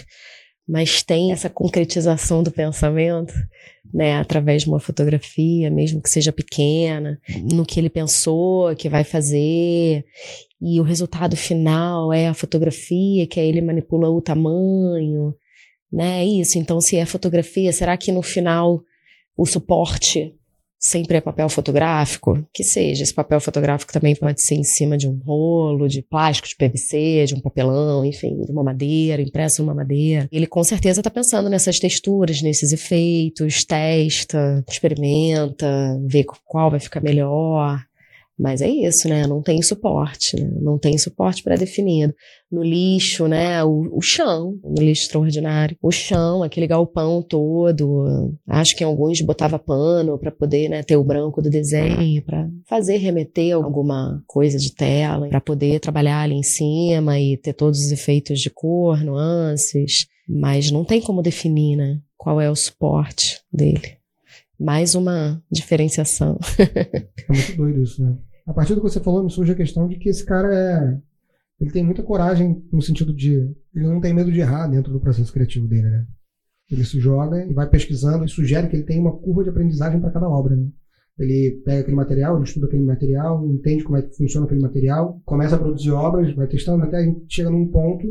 mas tem essa concretização do pensamento, né, através de uma fotografia, mesmo que seja pequena, no que ele pensou que vai fazer, e o resultado final é a fotografia, que aí ele manipula o tamanho, né, isso. Então, se é fotografia, será que no final o suporte sempre é papel fotográfico, que seja. Esse papel fotográfico também pode ser em cima de um rolo de plástico, de PVC, de um papelão, enfim, de uma madeira, impresso numa madeira. Ele com certeza está pensando nessas texturas, nesses efeitos, testa, experimenta, vê qual vai ficar melhor. Mas é isso, né? Não tem suporte, né? Não tem suporte pré-definido. No lixo, né? O, o, chão, no lixo extraordinário. O chão, aquele galpão todo. Acho que alguns botava pano para poder né, ter o branco do desenho, para fazer remeter alguma coisa de tela, para poder trabalhar ali em cima e ter todos os efeitos de cor, nuances. Mas não tem como definir, né? Qual é o suporte dele. Mais uma diferenciação. é muito doido isso, né? A partir do que você falou, me surge a questão de que esse cara é. Ele tem muita coragem no sentido de. Ele não tem medo de errar dentro do processo criativo dele, né? Ele se joga e vai pesquisando e sugere que ele tem uma curva de aprendizagem para cada obra, né? Ele pega aquele material, ele estuda aquele material, entende como é que funciona aquele material, começa a produzir obras, vai testando até a gente chega num ponto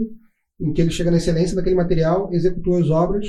em que ele chega na excelência daquele material, executou as obras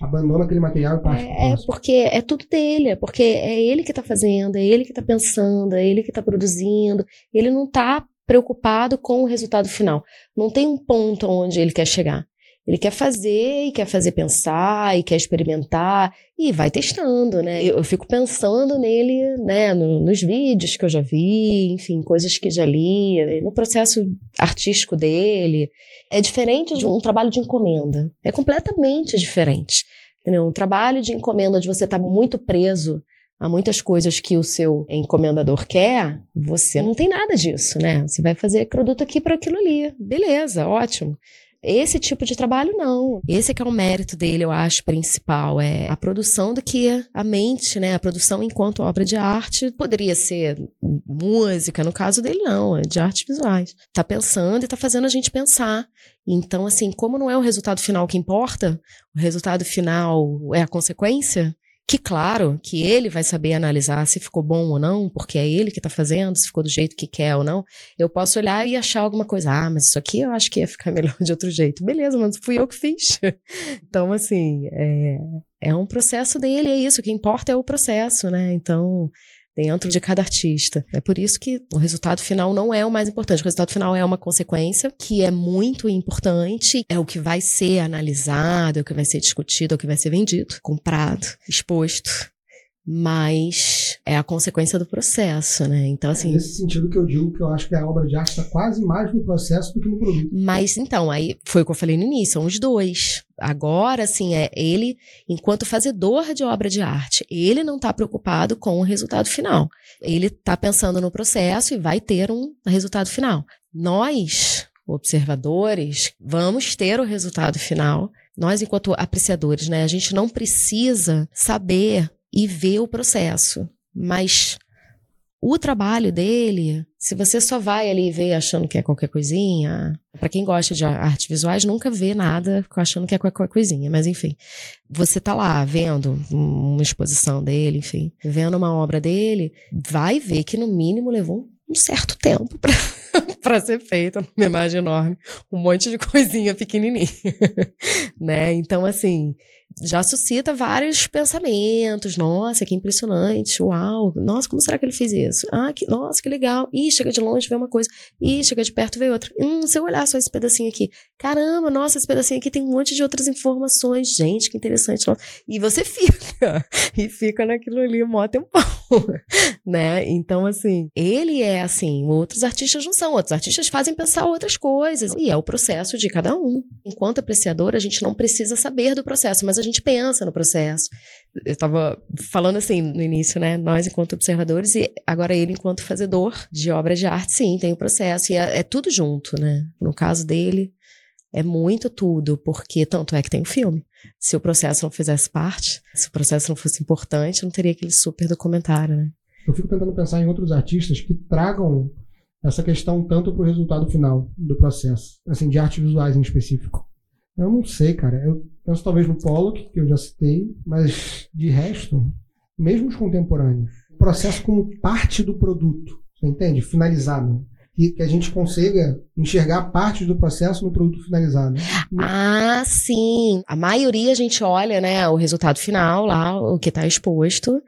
Abandona aquele material e parte É, é porque é tudo dele, é porque é ele que tá fazendo, é ele que tá pensando, é ele que tá produzindo. Ele não tá preocupado com o resultado final. Não tem um ponto onde ele quer chegar. Ele quer fazer e quer fazer pensar e quer experimentar e vai testando, né? Eu, eu fico pensando nele, né, no- nos vídeos que eu já vi, enfim, coisas que já li, no processo artístico dele. É diferente de um trabalho de encomenda. É completamente diferente. Entendeu? Um trabalho de encomenda onde você está muito preso a muitas coisas que o seu encomendador quer, você não tem nada disso, né? Você vai fazer produto aqui para aquilo ali. Beleza, ótimo. Esse tipo de trabalho, não. Esse que é o mérito dele, eu acho, principal. É a produção do que a mente, né? A produção enquanto obra de arte poderia ser música, no caso dele, não. É de artes visuais. Tá pensando e tá fazendo a gente pensar. Então, assim, como não é o resultado final que importa, o resultado final é a consequência, que claro que ele vai saber analisar se ficou bom ou não, porque é ele que tá fazendo, se ficou do jeito que quer ou não. Eu posso olhar e achar alguma coisa, ah, mas isso aqui eu acho que ia ficar <laughs> melhor de outro jeito. Beleza, mas fui eu que fiz. <laughs> então, assim, é, é um processo dele, é isso, o que importa é o processo, né? Então, dentro de cada artista. É por isso que o resultado final não é o mais importante. O resultado final é uma consequência que é muito importante, é o que vai ser analisado, é o que vai ser discutido, é o que vai ser vendido, comprado, exposto. Mas é a consequência do processo, né? Então, É assim. nesse sentido que eu digo que eu acho que a obra de arte está quase mais no processo do que no produto. Mas então, aí foi o que eu falei no início, são os dois. Agora, assim, é ele, enquanto fazedor de obra de arte, ele não está preocupado com o resultado final. Ele está pensando no processo e vai ter um resultado final. Nós, observadores, vamos ter o resultado final. Nós, enquanto apreciadores, né, a gente não precisa saber e ver o processo, mas o trabalho dele, se você só vai ali ver achando que é qualquer coisinha, para quem gosta de artes visuais, nunca vê nada achando que é qualquer coisinha, mas enfim, você tá lá vendo uma exposição dele, enfim, vendo uma obra dele, vai ver que no mínimo levou um certo tempo para <laughs> para ser feita numa imagem enorme, um monte de coisinha pequenininha, <laughs> né? Então assim, já suscita vários pensamentos. Nossa, que impressionante. Uau. Nossa, como será que ele fez isso? Ah, que, nossa, que legal. Ih, chega de longe, vê uma coisa. Ih, chega de perto, vê outra. Hum, se eu olhar só esse pedacinho aqui. Caramba, nossa, esse pedacinho aqui tem um monte de outras informações. Gente, que interessante. Nossa. E você <laughs> fica. E fica naquilo ali mó tempão. <laughs> né? Então, assim, ele é assim. Outros artistas não são. Outros artistas fazem pensar outras coisas. E é o processo de cada um. Enquanto apreciador, a gente não precisa saber do processo, mas a gente pensa no processo. Eu estava falando assim no início, né? Nós enquanto observadores e agora ele enquanto fazedor de obras de arte, sim, tem o processo. E é, é tudo junto, né? No caso dele, é muito tudo, porque tanto é que tem o filme. Se o processo não fizesse parte, se o processo não fosse importante, não teria aquele super documentário, né? Eu fico tentando pensar em outros artistas que tragam essa questão tanto para o resultado final do processo, assim, de artes visuais em específico. Eu não sei, cara. Eu penso talvez no Pollock, que eu já citei, mas de resto, mesmo os contemporâneos, o processo como parte do produto, você entende? Finalizado. Que, que a gente consiga enxergar partes do processo no produto finalizado. Ah, sim. A maioria a gente olha, né, o resultado final lá, o que está exposto,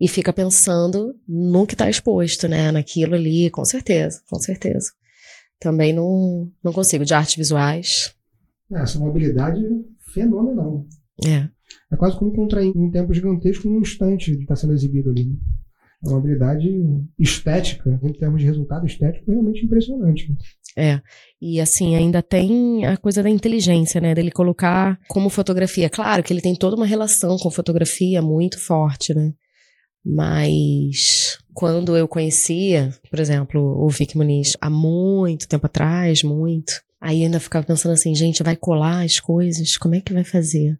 e fica pensando no que está exposto, né, naquilo ali, com certeza, com certeza. Também não, não consigo, de artes visuais. Essa é uma habilidade fenomenal. É. É quase como encontrar em um tempo gigantesco num instante que está sendo exibido ali. né? É uma habilidade estética, em termos de resultado estético, realmente impressionante. É. E assim, ainda tem a coisa da inteligência, né? Dele colocar como fotografia. Claro que ele tem toda uma relação com fotografia muito forte, né? Mas quando eu conhecia, por exemplo, o Vic Muniz há muito tempo atrás, muito, aí ainda ficava pensando assim, gente, vai colar as coisas, como é que vai fazer?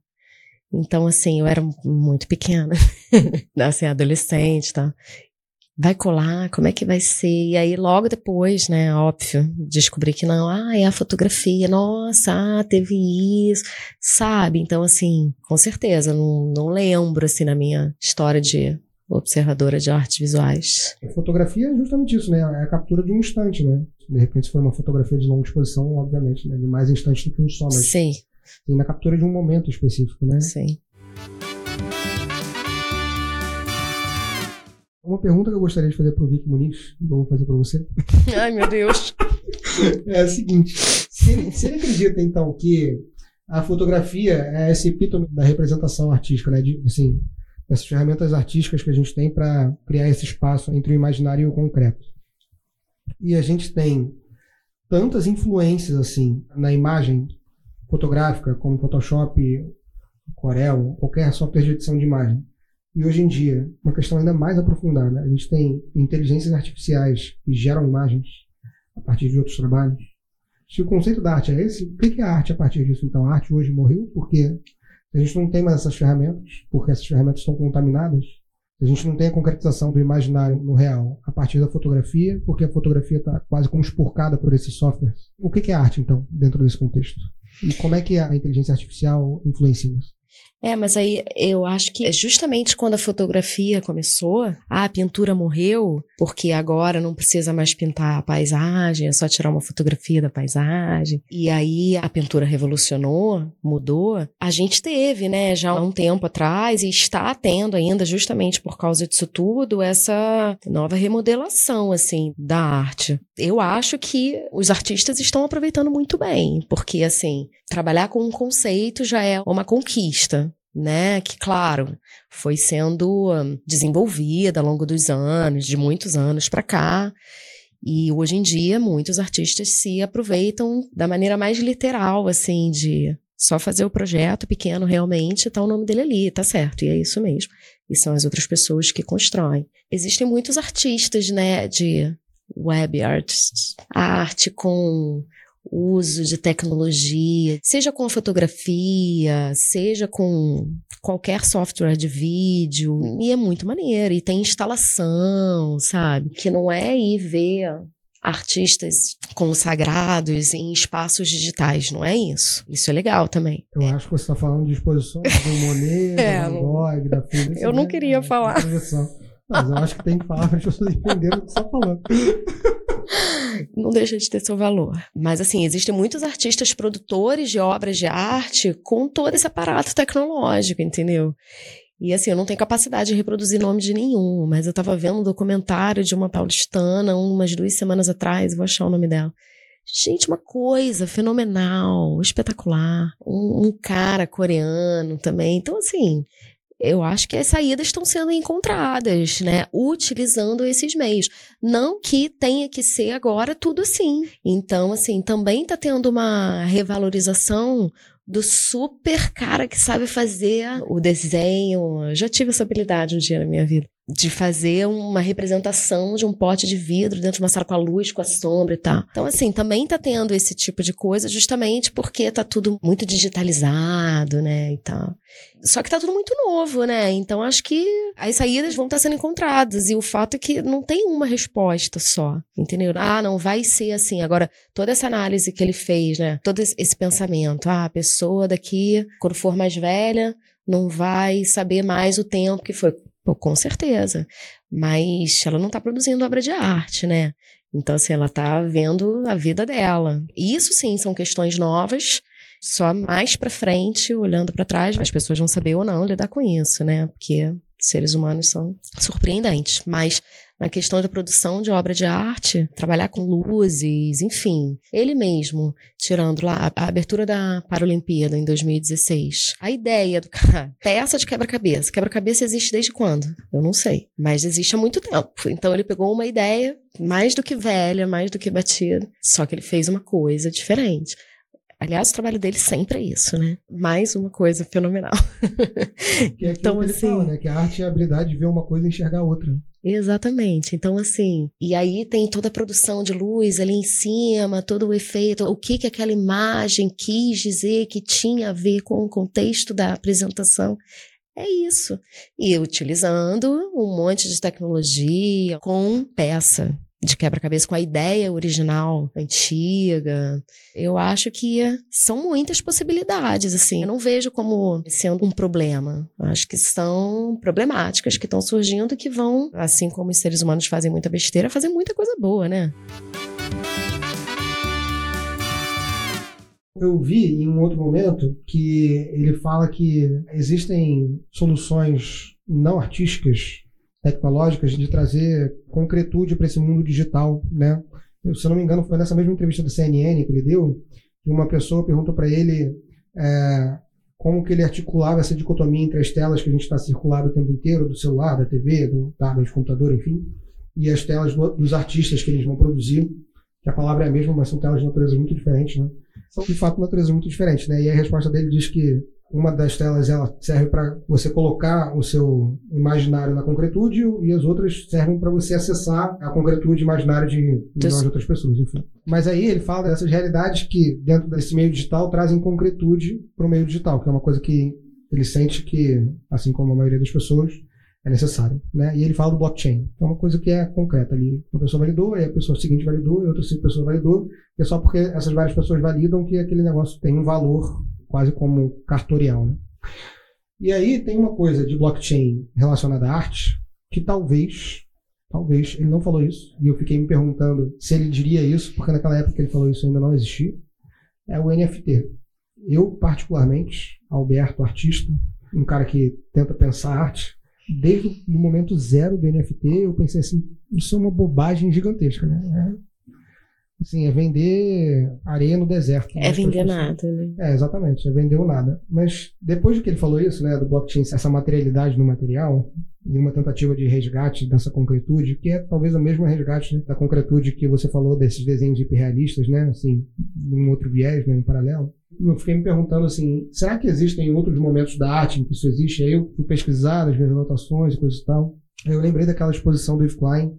Então, assim, eu era muito pequena, <laughs> assim, adolescente, tá? Vai colar, como é que vai ser? E aí, logo depois, né, óbvio, descobri que não, ah, é a fotografia, nossa, ah, teve isso, sabe? Então, assim, com certeza, não, não lembro, assim, na minha história de observadora de artes visuais. A fotografia é justamente isso, né? É a captura de um instante, né? De repente, se for uma fotografia de longa exposição, obviamente, né? De mais instantes do que um só, mas Sim. assim, na captura de um momento específico, né? Sim. Uma pergunta que eu gostaria de fazer para o Vic Muniz, e vou fazer para você, <laughs> Ai, meu Deus. <laughs> é a seguinte: se ele, se ele acredita, então, que a fotografia é esse epítome da representação artística, né? De, assim, essas ferramentas artísticas que a gente tem para criar esse espaço entre o imaginário e o concreto. E a gente tem tantas influências assim na imagem fotográfica, como Photoshop, Corel, qualquer software de edição de imagem. E hoje em dia, uma questão ainda mais aprofundada, a gente tem inteligências artificiais que geram imagens a partir de outros trabalhos. Se o conceito da arte é esse, o que é arte a partir disso? Então, a arte hoje morreu porque a gente não tem mais essas ferramentas, porque essas ferramentas estão contaminadas. A gente não tem a concretização do imaginário no real a partir da fotografia, porque a fotografia está quase como expurcada por esses softwares. O que é arte, então, dentro desse contexto? E como é que a inteligência artificial influencia nisso? É, mas aí eu acho que é justamente quando a fotografia começou, ah, a pintura morreu, porque agora não precisa mais pintar a paisagem, é só tirar uma fotografia da paisagem. E aí a pintura revolucionou, mudou. A gente teve, né, já há um tempo atrás, e está tendo ainda, justamente por causa disso tudo, essa nova remodelação, assim, da arte. Eu acho que os artistas estão aproveitando muito bem, porque, assim, trabalhar com um conceito já é uma conquista né? Que, claro, foi sendo desenvolvida ao longo dos anos, de muitos anos para cá. E hoje em dia, muitos artistas se aproveitam da maneira mais literal, assim, de só fazer o projeto pequeno realmente, tá o nome dele ali, tá certo, e é isso mesmo. E são as outras pessoas que constroem. Existem muitos artistas, né, de web artists, arte com uso de tecnologia, seja com a fotografia, seja com qualquer software de vídeo, e é muito maneiro, e tem instalação, sabe? Que não é ir ver artistas consagrados em espaços digitais, não é isso? Isso é legal também. Eu acho que você está falando de exposições do <laughs> Monet, É, do Van Gogh, da Frida. eu não queria falar. Mas eu acho que tem que falar para as <laughs> pessoas entenderem o que você está falando. não deixa de ter seu valor. Mas, assim, existem muitos artistas produtores de obras de arte com todo esse aparato tecnológico, entendeu? E, assim, eu não tenho capacidade de reproduzir nome de nenhum, mas eu tava vendo um documentário de uma paulistana umas duas semanas atrás, vou achar o nome dela. Gente, uma coisa fenomenal, espetacular. Um, um cara coreano também. Então, assim, eu acho que as saídas estão sendo encontradas, né? Utilizando esses meios. Não que tenha que ser agora tudo assim. Então, assim, também está tendo uma revalorização do super cara que sabe fazer o desenho. Já tive essa habilidade um dia na minha vida de fazer uma representação de um pote de vidro dentro de uma sala com a luz, com a sombra e tal. Então, assim, também tá tendo esse tipo de coisa justamente porque tá tudo muito digitalizado, né, e tal. Só que tá tudo muito novo, né? Então, acho que as saídas vão estar tá sendo encontradas e o fato é que não tem uma resposta só, entendeu? Ah, não vai ser assim. Agora, toda essa análise que ele fez, né, todo esse pensamento, ah, a pessoa daqui, quando for mais velha, não vai saber mais o tempo que foi Pô, com certeza. Mas ela não está produzindo obra de arte, né? Então, assim, ela está vendo a vida dela. Isso sim são questões novas. Só mais para frente, olhando para trás, as pessoas vão saber ou não lidar com isso, né? Porque seres humanos são surpreendentes. Mas na questão da produção de obra de arte, trabalhar com luzes, enfim. Ele mesmo, tirando lá a abertura da Paralimpíada em 2016. A ideia do cara, <laughs> peça de quebra-cabeça. Quebra-cabeça existe desde quando? Eu não sei, mas existe há muito tempo. Então ele pegou uma ideia mais do que velha, mais do que batida, só que ele fez uma coisa diferente. Aliás, o trabalho dele sempre é isso, né? Mais uma coisa fenomenal. <laughs> Que é então, assim, fala, né? Que a arte é a habilidade de ver uma coisa e enxergar outra. Exatamente. Então, assim, e aí tem toda a produção de luz ali em cima, todo o efeito, o que que aquela imagem quis dizer, que tinha a ver com o contexto da apresentação. É isso. E utilizando um monte de tecnologia com peça de quebra-cabeça com a ideia original, antiga. Eu acho que são muitas possibilidades, assim. Eu não vejo como sendo um problema. Eu acho que são problemáticas que estão surgindo que vão, assim como os seres humanos fazem muita besteira, fazer muita coisa boa, né? Eu vi em um outro momento que ele fala que existem soluções não artísticas, tecnológicas, de trazer concretude para esse mundo digital, né? Se eu não me engano, foi nessa mesma entrevista da CNN que ele deu, que uma pessoa perguntou para ele é, como que ele articulava essa dicotomia entre as telas que a gente está circulado o tempo inteiro, do celular, da TV, do tablet, do computador, enfim, e as telas do, dos artistas que eles vão produzir, que a palavra é a mesma, mas são telas de natureza muito diferentes, né? São, de fato, naturezas muito diferentes, né? E a resposta dele diz que uma das telas ela serve para você colocar o seu imaginário na concretude e as outras servem para você acessar a concretude imaginária de milhões de outras pessoas, enfim. Mas aí ele fala dessas realidades que dentro desse meio digital trazem concretude para o meio digital, que é uma coisa que ele sente que, assim como a maioria das pessoas, é necessário, né? E ele fala do blockchain, que é uma coisa que é concreta ali. Uma pessoa validou, e a pessoa seguinte validou, e outra pessoa validou, e é só porque essas várias pessoas validam que aquele negócio tem um valor quase como cartorial. Né? E aí tem uma coisa de blockchain relacionada à arte que talvez, talvez, ele não falou isso, e eu fiquei me perguntando se ele diria isso, porque naquela época que ele falou isso ainda não existia, é o NFT. Eu, particularmente, Alberto, artista, um cara que tenta pensar arte, desde o momento zero do NFT, eu pensei assim, isso é uma bobagem gigantesca, né? Assim, é vender areia no deserto. É vender nada, né? É, exatamente, é vender o nada. Mas depois de que ele falou isso, né, do blockchain, essa materialidade no material, e uma tentativa de resgate dessa concretude, que é talvez o mesmo resgate né, da concretude que você falou desses desenhos hiperrealistas, né, assim, num outro viés, né, em paralelo. Eu fiquei me perguntando assim, será que existem outros momentos da arte em que isso existe? Aí eu fui pesquisar as minhas anotações e coisas e tal. Eu lembrei daquela exposição do Yves Klein,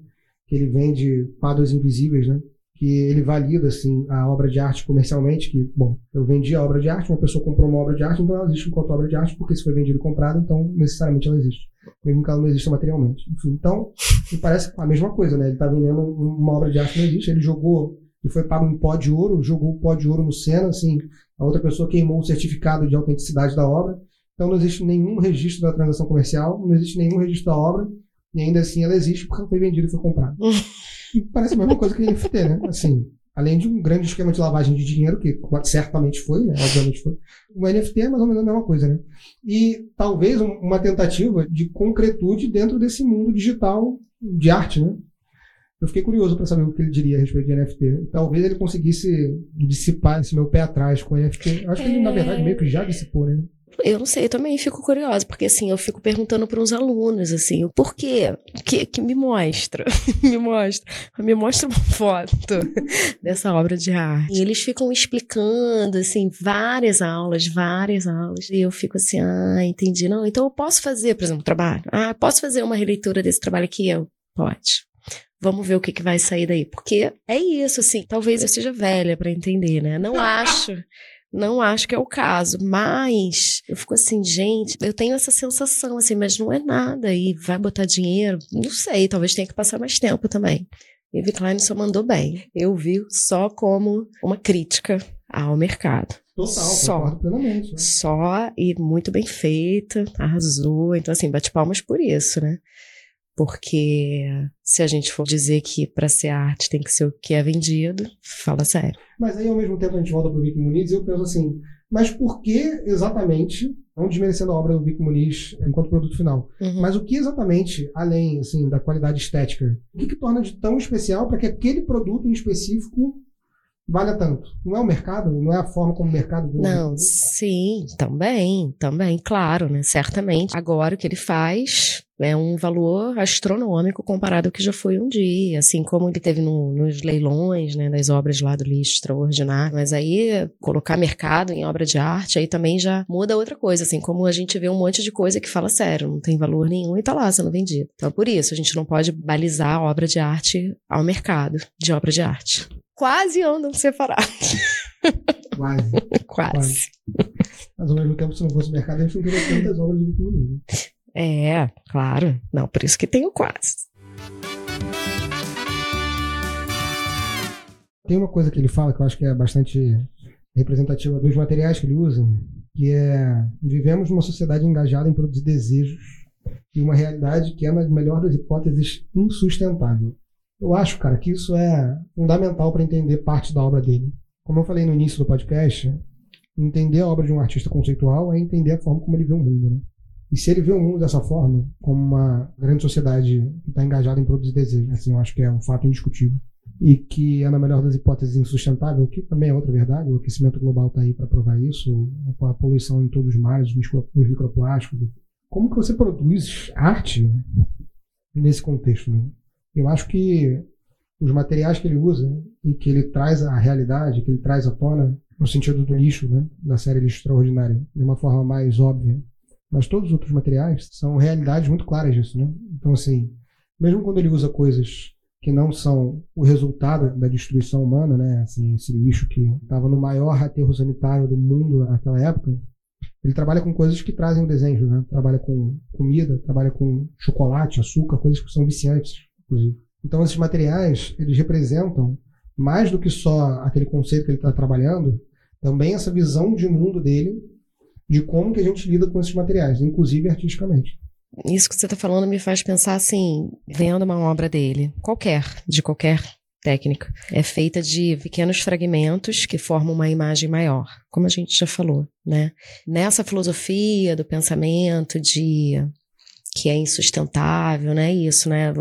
que ele vende quadros invisíveis, né? Que ele valida assim a obra de arte comercialmente, que, bom, eu vendi a obra de arte, uma pessoa comprou uma obra de arte, então ela existe enquanto obra de arte, porque se foi vendido e comprado, então necessariamente ela existe, mesmo que ela não exista materialmente. Enfim, então, me parece a mesma coisa, né? Ele está vendendo uma obra de arte que não existe, ele jogou e foi pago em pó de ouro, jogou o pó de ouro no Sena, assim, a outra pessoa queimou o certificado de autenticidade da obra, então não existe nenhum registro da transação comercial, não existe nenhum registro da obra, e ainda assim ela existe porque foi vendida e foi comprada. <laughs> Parece a mesma coisa que NFT, né? Assim, além de um grande esquema de lavagem de dinheiro, que certamente foi, né? Obviamente foi. O NFT é mais ou menos a mesma coisa, né? E talvez uma tentativa de concretude dentro desse mundo digital de arte, né? Eu fiquei curioso para saber o que ele diria a respeito de NFT. Talvez ele conseguisse dissipar esse meu pé atrás com NFT. Acho que ele, na verdade, meio que já dissipou, né? Eu não sei, eu também fico curiosa, porque assim, eu fico perguntando para uns alunos, assim, o porquê, que, que me mostra, <laughs> me mostra, me mostra uma foto <laughs> dessa obra de arte. E eles ficam explicando, assim, várias aulas, várias aulas, e eu fico assim, ah, entendi, não, então eu posso fazer, por exemplo, um trabalho, ah, posso fazer uma releitura desse trabalho aqui? Eu, pode. Vamos ver o que, que vai sair daí. Porque é isso, assim, talvez eu seja velha para entender, né? Não acho não acho que é o caso, mas eu fico assim, gente, eu tenho essa sensação assim, mas não é nada e vai botar dinheiro, não sei, talvez tenha que passar mais tempo também. Eve Klein só mandou bem. Eu vi só como uma crítica ao mercado. Total, só, plenamente. Né? Só e muito bem feita, arrasou. Então, assim, bate palmas por isso, né? Porque se a gente for dizer que para ser arte tem que ser o que é vendido, fala sério. Mas aí, ao mesmo tempo, a gente volta para o Vic Muniz e eu penso assim, mas por que exatamente, não desmerecendo a obra do Vic Muniz enquanto produto final, uhum. mas o que exatamente, além assim, da qualidade estética, o que, que torna de tão especial para que aquele produto em específico valha tanto? Não é o mercado? Não é a forma como o mercado... Não, sim, também, também, claro, né? Certamente. Agora o que ele faz é um valor astronômico comparado ao que já foi um dia, assim como ele teve no, nos leilões, né, das obras lá do lixo extraordinário, mas aí colocar mercado em obra de arte aí também já muda outra coisa, assim como a gente vê um monte de coisa que fala sério, não tem valor nenhum e tá lá sendo vendido. Então por isso a gente não pode balizar a obra de arte ao mercado de obra de arte. Quase andam separados. <laughs> Quase. Quase. Quase. Mas ao mesmo tempo, se não fosse o mercado, a gente não teria tantas obras de livro. É, claro. Não, por isso que tem o quase. Tem uma coisa que ele fala que eu acho que é bastante representativa dos materiais que ele usa, que é vivemos numa sociedade engajada em produzir desejos e uma realidade que é, na melhor das hipóteses, insustentável. Eu acho, cara, que isso é fundamental para entender parte da obra dele. como eu falei no início do podcast, entender a obra de um artista conceitual é entender a forma como ele vê o mundo, né? E se ele vê o mundo dessa forma, como uma grande sociedade que está engajada em produzir desejo, assim, eu acho que é um fato indiscutível. E que é, na melhor das hipóteses, insustentável, que também é outra verdade, o aquecimento global está aí para provar isso, a poluição em todos os mares, os microplásticos. Como que você produz arte nesse contexto? Né? Eu acho que os materiais que ele usa e que ele traz à realidade, que ele traz à tona, no sentido do lixo, né, da série Lixo Extraordinário, de uma forma mais óbvia, mas todos os outros materiais são realidades muito claras disso, né? Então, assim, mesmo quando ele usa coisas que não são o resultado da destruição humana, né? Assim, esse lixo que estava no maior aterro sanitário do mundo naquela época, ele trabalha com coisas que trazem o desenho, né? Trabalha com comida, trabalha com chocolate, açúcar, coisas que são viciantes, inclusive. Então, esses materiais, eles representam mais do que só aquele conceito que ele está trabalhando, também essa visão de mundo dele de como que a gente lida com esses materiais, inclusive artisticamente. Isso que você está falando me faz pensar assim, vendo uma obra dele, qualquer, de qualquer técnica, é feita de pequenos fragmentos que formam uma imagem maior, como a gente já falou, né? Nessa filosofia do pensamento de que é insustentável, né? Isso, né?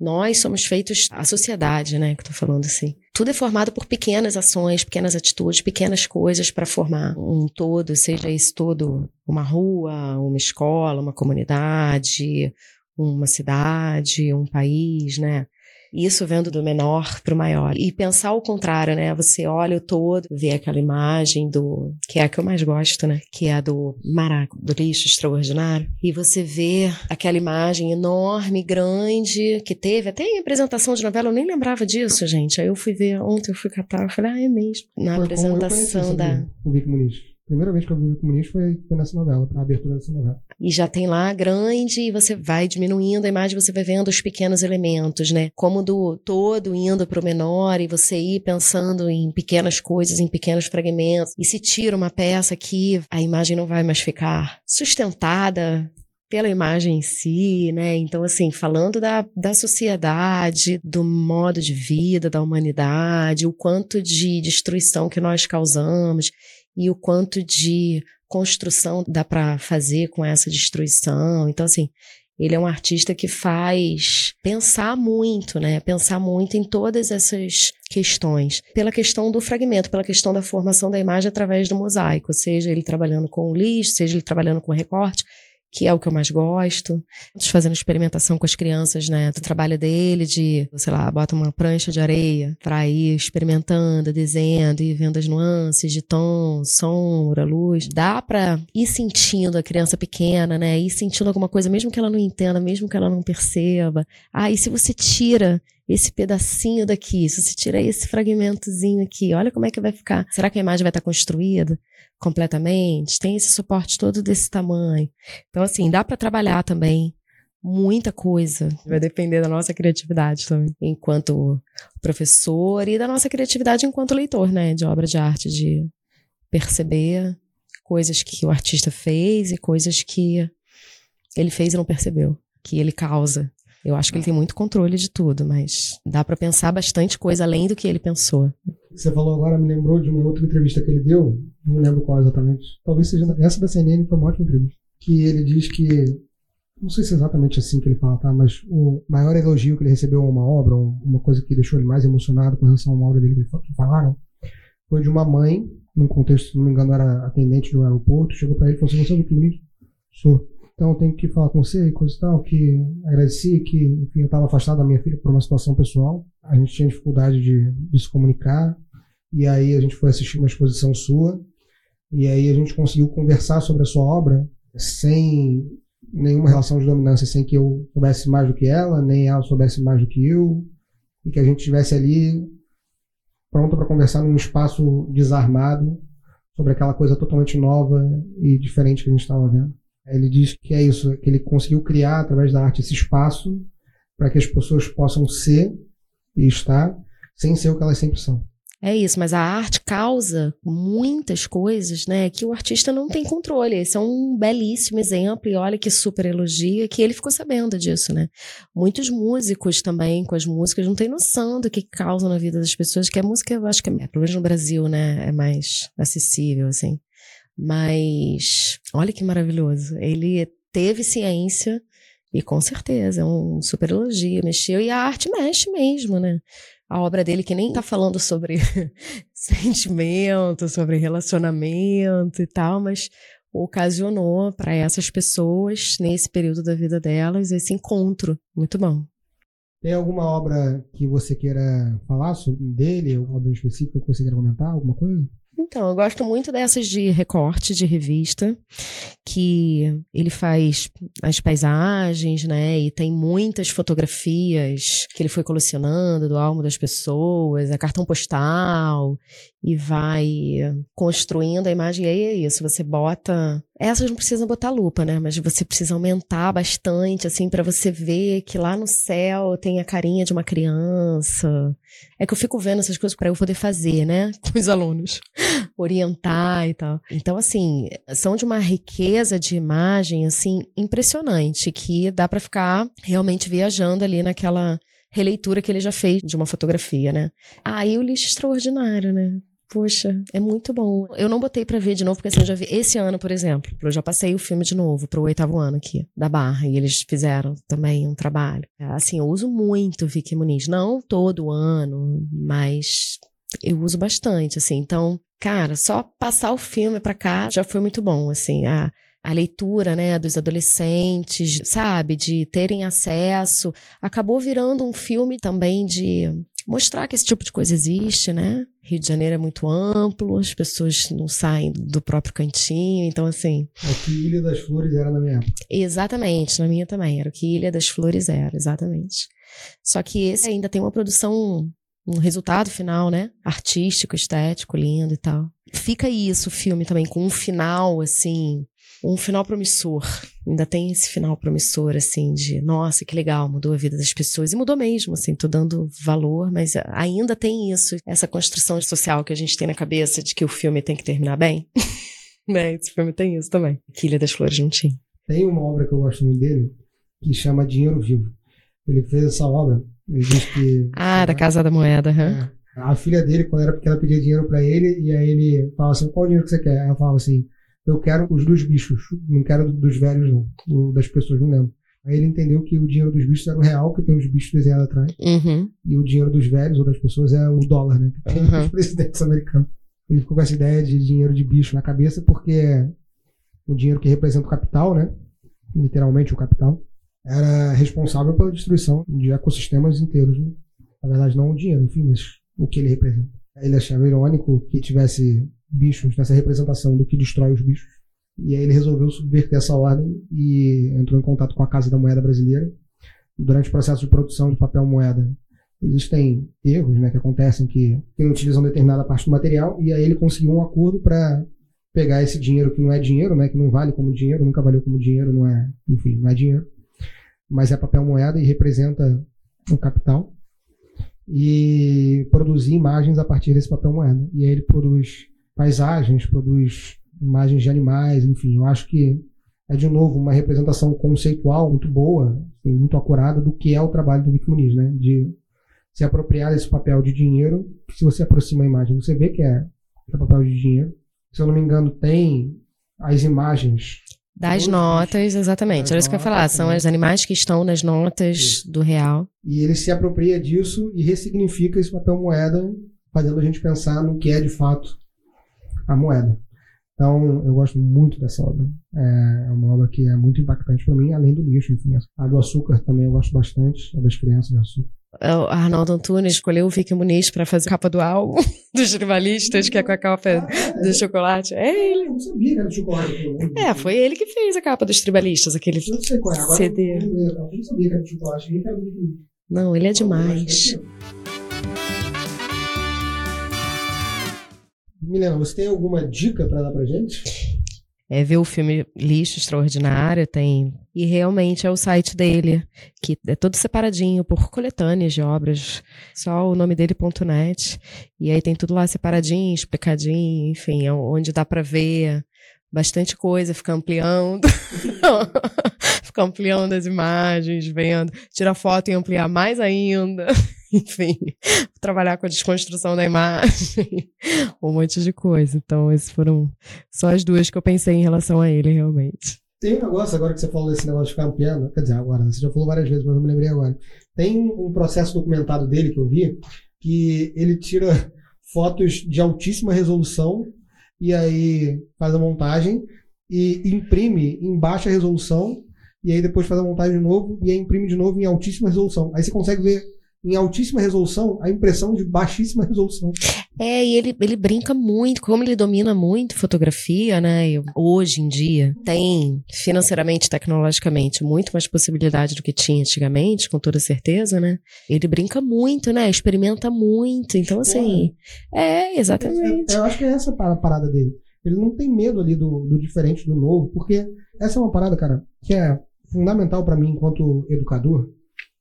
Nós somos feitos, a sociedade, né, que eu tô falando assim. Tudo é formado por pequenas ações, pequenas atitudes, pequenas coisas para formar um todo, seja isso todo uma rua, uma escola, uma comunidade, uma cidade, um país, né? Isso vendo do menor para o maior. E pensar o contrário, né? Você olha o todo, vê aquela imagem do. que é a que eu mais gosto, né? Que é a do maraco, do lixo extraordinário. E você vê aquela imagem enorme, grande, que teve até em apresentação de novela, eu nem lembrava disso, gente. Aí eu fui ver ontem, eu fui catar, eu falei, ah, é mesmo. Na Foi apresentação da. O Vic Muniz primeira vez que eu vi o comunista foi, foi nessa novela, a abertura dessa novela. E já tem lá grande, e você vai diminuindo a imagem, você vai vendo os pequenos elementos, né? Como do todo indo para o menor, e você ir pensando em pequenas coisas, em pequenos fragmentos. E se tira uma peça aqui, a imagem não vai mais ficar sustentada pela imagem em si, né? Então, assim, falando da, da sociedade, do modo de vida da humanidade, o quanto de destruição que nós causamos e o quanto de construção dá para fazer com essa destruição. Então, assim, ele é um artista que faz pensar muito, né? Pensar muito em todas essas questões. Pela questão do fragmento, pela questão da formação da imagem através do mosaico, seja ele trabalhando com lixo, seja ele trabalhando com recorte que é o que eu mais gosto. Fazendo experimentação com as crianças, né? Do trabalho dele, de, sei lá, bota uma prancha de areia para ir experimentando, desenhando e vendo as nuances de tom, sombra, luz. Dá para ir sentindo a criança pequena, né? Ir sentindo alguma coisa, mesmo que ela não entenda, mesmo que ela não perceba. Ah, e se você tira esse pedacinho daqui, se você tira esse fragmentozinho aqui, olha como é que vai ficar. Será que a imagem vai estar construída? Completamente, tem esse suporte todo desse tamanho. Então, assim, dá para trabalhar também muita coisa. Vai depender da nossa criatividade também, enquanto professor e da nossa criatividade enquanto leitor, né, de obra de arte, de perceber coisas que o artista fez e coisas que ele fez e não percebeu, que ele causa. Eu acho que ele tem muito controle de tudo, mas dá para pensar bastante coisa além do que ele pensou. Você falou agora, me lembrou de uma outra entrevista que ele deu, não lembro qual exatamente. Talvez seja essa da CNN, foi uma ótima entrevista. Que ele diz que, não sei se é exatamente assim que ele fala, tá? Mas o maior elogio que ele recebeu a uma obra, uma coisa que deixou ele mais emocionado com relação a uma obra dele que falaram, foi de uma mãe, num contexto, se não me engano, era atendente de um aeroporto, chegou para ele e falou assim: Você é o ministro? Sou. Então tenho que falar com você e coisa e tal, que agradeci que, enfim, eu estava afastado da minha filha por uma situação pessoal. A gente tinha dificuldade de, de se comunicar. E aí a gente foi assistir uma exposição sua. E aí a gente conseguiu conversar sobre a sua obra sem nenhuma relação de dominância, sem que eu soubesse mais do que ela, nem ela soubesse mais do que eu. E que a gente estivesse ali pronto para conversar num espaço desarmado sobre aquela coisa totalmente nova e diferente que a gente estava vendo. Ele diz que é isso, que ele conseguiu criar através da arte esse espaço para que as pessoas possam ser e estar sem ser o que elas sempre são. É isso, mas a arte causa muitas coisas, né, que o artista não tem controle. Esse é um belíssimo exemplo, e olha que super elogia, que ele ficou sabendo disso, né? Muitos músicos também, com as músicas, não têm noção do que causa na vida das pessoas, que a música, eu acho que, é, pelo menos no Brasil, né, é mais acessível, assim. Mas, olha que maravilhoso. Ele teve ciência e com certeza, é um super elogio, mexeu, e a arte mexe mesmo, né? A obra dele, que nem tá falando sobre <laughs> sentimento, sobre relacionamento e tal, mas ocasionou para essas pessoas, nesse período da vida delas, esse encontro. Muito bom. Tem alguma obra que você queira falar sobre dele, alguma obra específica que você queira comentar, alguma coisa? Então, eu gosto muito dessas de recorte de revista, que ele faz as paisagens, né? E tem muitas fotografias que ele foi colecionando do álbum das pessoas, a cartão postal, e vai construindo a imagem. E aí é isso, você bota. Essas não precisam botar lupa, né? Mas você precisa aumentar bastante, assim, para você ver que lá no céu tem a carinha de uma criança. É que eu fico vendo essas coisas para eu poder fazer, né? <laughs> Com os alunos. Orientar e tal. Então, assim, são de uma riqueza de imagem, assim, impressionante, que dá para ficar realmente viajando ali naquela releitura que ele já fez de uma fotografia, né? Ah, e o lixo extraordinário, né? Poxa, é muito bom. Eu não botei para ver de novo, porque assim, eu já vi esse ano, por exemplo. Eu já passei o filme de novo pro oitavo ano aqui, da Barra, e eles fizeram também um trabalho. Assim, eu uso muito Vicky Muniz. Não todo ano, mas eu uso bastante, assim. Então, cara, só passar o filme pra cá já foi muito bom, assim. A, a leitura, né, dos adolescentes, sabe, de terem acesso, acabou virando um filme também de mostrar que esse tipo de coisa existe, né? Rio de Janeiro é muito amplo, as pessoas não saem do próprio cantinho, então assim. É o que Ilha das Flores era na minha época. Exatamente, na minha também, era o que Ilha das Flores era, exatamente. Só que esse ainda tem uma produção, um resultado final, né? Artístico, estético, lindo e tal. Fica isso o filme também, com um final, assim, um final promissor. Ainda tem esse final promissor, assim, de nossa, que legal, mudou a vida das pessoas. E mudou mesmo, assim, tô dando valor, mas ainda tem isso, essa construção social que a gente tem na cabeça de que o filme tem que terminar bem. <laughs> né? Esse filme tem isso também. Que Ilha das Flores não tinha. Tem uma obra que eu gosto muito dele, que chama Dinheiro Vivo. Ele fez essa obra, ele diz que. Ah, da Casa da Moeda, é, A filha dele, quando era pequena, pedia dinheiro para ele, e aí ele falava assim: qual dinheiro que você quer? Ela falava assim: eu quero os dos bichos, não quero dos velhos, não, das pessoas, não lembro. Aí ele entendeu que o dinheiro dos bichos era o real, que tem os bichos desenhados atrás. Uhum. E o dinheiro dos velhos ou das pessoas é o dólar, né? Que tem uhum. os presidentes americanos. Ele ficou com essa ideia de dinheiro de bicho na cabeça, porque o dinheiro que representa o capital, né? Literalmente o capital, era responsável pela destruição de ecossistemas inteiros, né? Na verdade, não o dinheiro, enfim, mas o que ele representa. Ele achava irônico que tivesse bichos, nessa representação do que destrói os bichos. E aí ele resolveu subverter essa ordem e entrou em contato com a Casa da Moeda Brasileira. Durante o processo de produção de papel moeda, existem erros né, que acontecem que, não utilizam determinada parte do material, e aí ele conseguiu um acordo para pegar esse dinheiro que não é dinheiro, né, que não vale como dinheiro, nunca valeu como dinheiro, não é, enfim, não é dinheiro, mas é papel moeda e representa um capital, e produzir imagens a partir desse papel moeda. E aí ele produz paisagens, produz imagens de animais, enfim. Eu acho que é, de novo, uma representação conceitual muito boa, assim, muito acurada do que é o trabalho do Nick Muniz, né? De se apropriar desse papel de dinheiro, que se você aproxima a imagem, você vê que é, que é papel de dinheiro. Se eu não me engano, tem as imagens das notas, exatamente. Era isso que eu ia falar. São os animais que estão nas notas Isso. do real. E ele se apropria disso e ressignifica esse papel moeda, fazendo a gente pensar no que é de fato a moeda. Então, eu gosto muito dessa obra. É uma obra que é muito impactante para mim, além do lixo, enfim. A do açúcar também eu gosto bastante, a das crianças de açúcar. É, o Arnaldo Antunes escolheu o Vicky Muniz para fazer a capa do álbum <laughs> dos rivalistas, que é com a capa ah, é, do chocolate. É ele. Eu não sabia que era chocolate. É, foi ele que fez a capa dos tribalistas, aquele eu não sei qual é. Agora CD. Eu não sabia que era chocolate. Não, ele é demais. Milena, você tem alguma dica para dar pra gente? é, ver o filme Lixo Extraordinário, tem. E realmente é o site dele, que é todo separadinho por coletâneas de obras, só o nome dele.net. E aí tem tudo lá separadinho, explicadinho, enfim, é onde dá para ver bastante coisa, fica ampliando. <laughs> fica ampliando as imagens, vendo, tira foto e ampliar mais ainda. <laughs> Enfim, trabalhar com a desconstrução da imagem, <laughs> um monte de coisa. Então, esses foram só as duas que eu pensei em relação a ele, realmente. Tem um negócio agora que você falou desse negócio de ficar ampliando, quer dizer, agora, você já falou várias vezes, mas eu me lembrei agora. Tem um processo documentado dele que eu vi, que ele tira fotos de altíssima resolução e aí faz a montagem e imprime em baixa resolução e aí depois faz a montagem de novo e aí imprime de novo em altíssima resolução. Aí você consegue ver em altíssima resolução a impressão de baixíssima resolução. É, e ele, ele brinca muito, como ele domina muito fotografia, né? E hoje em dia tem financeiramente, tecnologicamente, muito mais possibilidade do que tinha antigamente, com toda certeza, né? Ele brinca muito, né? Experimenta muito. Então, assim, é, exatamente. É, eu acho que é essa a parada dele. Ele não tem medo ali do, do diferente, do novo, porque essa é uma parada, cara, que é fundamental para mim enquanto educador,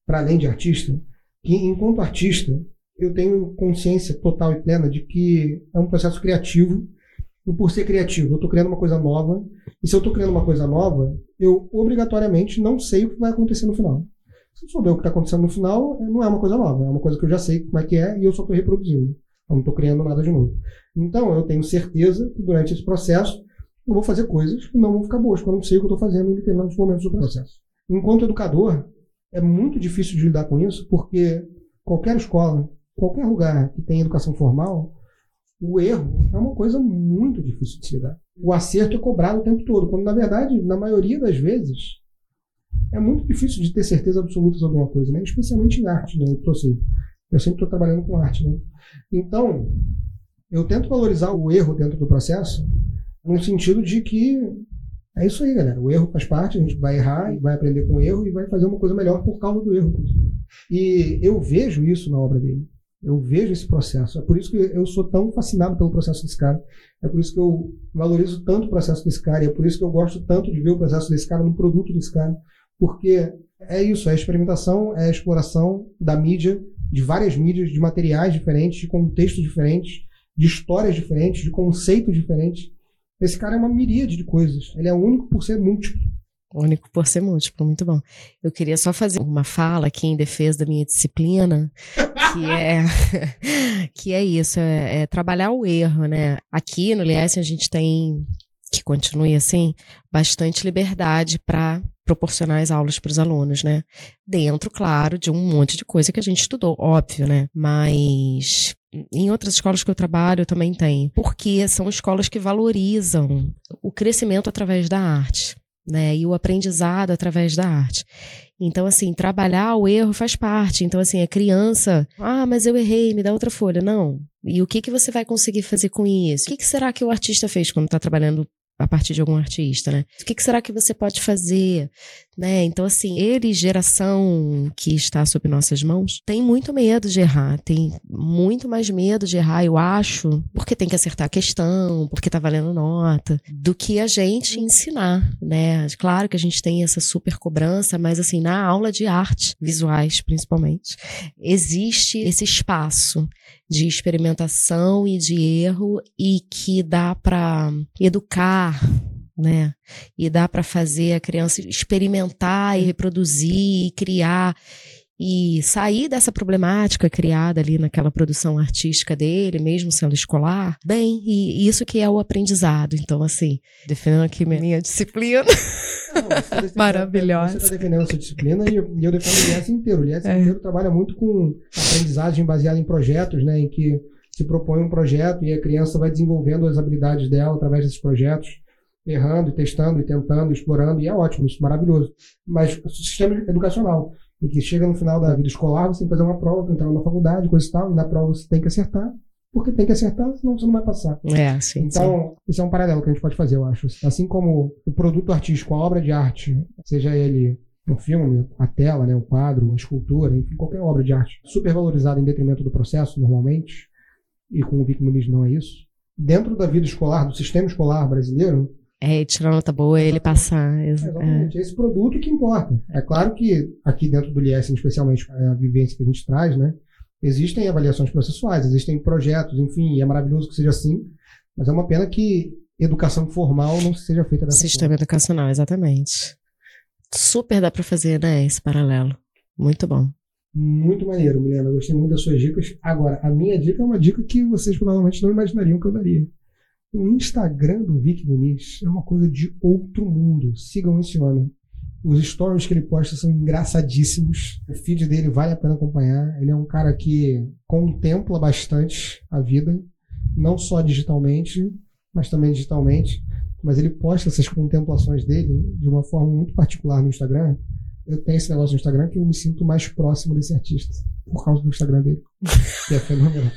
para além de artista, que enquanto artista eu tenho consciência total e plena de que é um processo criativo. E por ser criativo eu estou criando uma coisa nova. E se eu estou criando uma coisa nova eu obrigatoriamente não sei o que vai acontecer no final. Se eu souber o que está acontecendo no final não é uma coisa nova é uma coisa que eu já sei como é que é e eu só estou reproduzindo. Eu não estou criando nada de novo. Então eu tenho certeza que durante esse processo eu vou fazer coisas que não vão ficar boas, porque eu não sei o que eu estou fazendo em determinados momentos do processo. Enquanto educador, é muito difícil de lidar com isso, porque qualquer escola, qualquer lugar que tenha educação formal, o erro é uma coisa muito difícil de se lidar. O acerto é cobrado o tempo todo, quando na verdade, na maioria das vezes, é muito difícil de ter certeza absoluta sobre alguma coisa, né? especialmente em arte. Né? Eu, assim, eu sempre estou trabalhando com arte. Né? Então, eu tento valorizar o erro dentro do processo no sentido de que é isso aí, galera. O erro faz parte, a gente vai errar, vai aprender com o erro e vai fazer uma coisa melhor por causa do erro. E eu vejo isso na obra dele. Eu vejo esse processo. É por isso que eu sou tão fascinado pelo processo desse cara. É por isso que eu valorizo tanto o processo desse cara. E é por isso que eu gosto tanto de ver o processo desse cara no produto desse cara. Porque é isso, é a experimentação, é a exploração da mídia, de várias mídias, de materiais diferentes, de contextos diferentes, de histórias diferentes, de conceitos diferentes esse cara é uma miríade de coisas. Ele é único por ser múltiplo. Único por ser múltiplo, muito bom. Eu queria só fazer uma fala aqui em defesa da minha disciplina, que é <laughs> que é isso, é, é trabalhar o erro, né? Aqui no LIES a gente tem que continue assim, bastante liberdade para proporcionar as aulas para os alunos, né? Dentro, claro, de um monte de coisa que a gente estudou, óbvio, né? Mas em outras escolas que eu trabalho também tem, porque são escolas que valorizam o crescimento através da arte. Né, e o aprendizado através da arte. Então, assim, trabalhar o erro faz parte. Então, assim, a criança, ah, mas eu errei, me dá outra folha. Não. E o que, que você vai conseguir fazer com isso? O que, que será que o artista fez quando está trabalhando a partir de algum artista, né? O que, que, será que você pode fazer, né? Então, assim, ele, geração que está sob nossas mãos, tem muito medo de errar, tem muito mais medo de errar, eu acho, porque tem que acertar a questão, porque tá valendo nota, do que a gente ensinar, né? Claro que a gente tem essa super cobrança, mas, assim, na aula de arte, visuais principalmente, existe esse espaço de experimentação e de erro e que dá para educar, né? E dá para fazer a criança experimentar e reproduzir e criar e sair dessa problemática criada ali naquela produção artística dele, mesmo sendo escolar, bem, e isso que é o aprendizado. Então, assim, defendendo aqui minha disciplina. Não, tá Maravilhosa. Você está defendendo a sua disciplina e eu, e eu defendo o IES inteiro. O IES é. inteiro trabalha muito com aprendizagem baseada em projetos, né, em que se propõe um projeto e a criança vai desenvolvendo as habilidades dela através desses projetos errando, testando e tentando, explorando, e é ótimo, isso é maravilhoso. Mas o sistema educacional, em que chega no final da vida escolar, você tem que fazer uma prova para entrar numa faculdade, coisa e tal, e na prova você tem que acertar, porque tem que acertar, senão você não vai passar. É, sim. Então, isso é um paralelo que a gente pode fazer, eu acho. Assim como o produto artístico, a obra de arte, seja ele um filme, a tela, né, o quadro, a escultura, enfim, qualquer obra de arte, super valorizada em detrimento do processo, normalmente, e com o Vic Muniz não é isso. Dentro da vida escolar, do sistema escolar brasileiro, É, tirar nota boa, ele passar. É. Exatamente, é esse produto que importa. É claro que aqui dentro do Liesen, especialmente a vivência que a gente traz, né? Existem avaliações processuais, existem projetos, enfim, e é maravilhoso que seja assim, mas é uma pena que educação formal não seja feita dessa Sistema forma. educacional, exatamente. Super dá para fazer, né, esse paralelo. Muito bom. Muito maneiro, Milena. Gostei muito das suas dicas. Agora, a minha dica é uma dica que vocês provavelmente não imaginariam que eu daria. O Instagram do Vic Muniz é uma coisa de outro mundo. Sigam esse homem. Os stories que ele posta são engraçadíssimos. O feed dele vale a pena acompanhar. Ele é um cara que contempla bastante a vida, não só digitalmente, mas também digitalmente. Mas ele posta essas contemplações dele de uma forma muito particular no Instagram. Eu tenho esse negócio no Instagram que eu me sinto mais próximo desse artista por causa do Instagram dele, <laughs> que é fenomenal.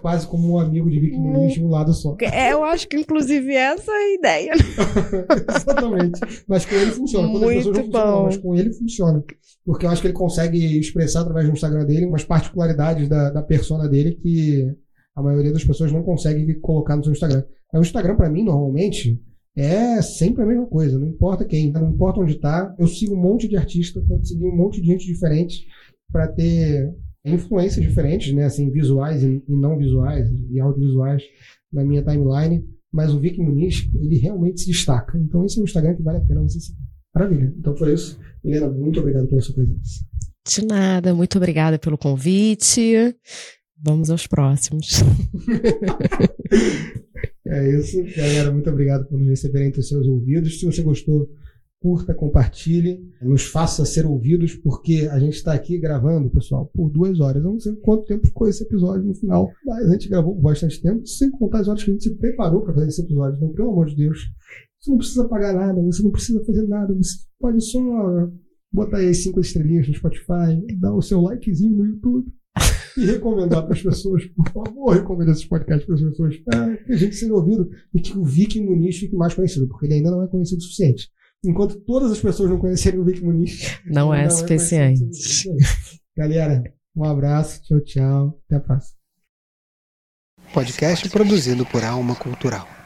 Quase como um amigo de Vicky Muniz de um lado só. É, eu acho que, inclusive, essa é a ideia. <laughs> Exatamente. Mas com ele funciona. Muito bom. Funcionam, mas com ele funciona. Porque eu acho que ele consegue expressar através do Instagram dele umas particularidades da, da persona dele que a maioria das pessoas não consegue colocar no seu Instagram. O Instagram, para mim, normalmente, é sempre a mesma coisa. Não importa quem, não importa onde tá. Eu sigo um monte de artistas, tento seguir um monte de gente diferente para ter influências diferentes, né, assim, visuais e, não visuais e audiovisuais na minha timeline, mas o Vic Muniz, ele realmente se destaca. Então esse é um Instagram que vale a pena você seguir. Maravilha. Então foi isso. Helena, muito obrigado pela sua presença. De nada, muito obrigada pelo convite. Vamos aos próximos. <laughs> é isso, galera. Muito obrigado por nos receberem entre os seus ouvidos. Se você gostou, curta, compartilhe, nos faça ser ouvidos, porque a gente está aqui gravando, pessoal, por duas horas. Eu não sei quanto tempo ficou esse episódio no final, mas a gente gravou por bastante tempo, sem contar as horas que a gente se preparou para fazer esse episódio. Então, pelo amor de Deus, você não precisa pagar nada, você não precisa fazer nada, você pode só botar aí cinco estrelinhas no Spotify, dar o seu likezinho no YouTube <laughs> e recomendar para as pessoas, por favor, recomenda esses podcasts para as pessoas, para que a gente seja ouvido e que o Viking Muniz fique mais conhecido, porque ele ainda não é conhecido o suficiente enquanto todas as pessoas não conhecerem o Vic Muniz. Não, é, não é suficiente. É Galera, um abraço, tchau, tchau. Até a próxima. Podcast produzido por Alma Cultural.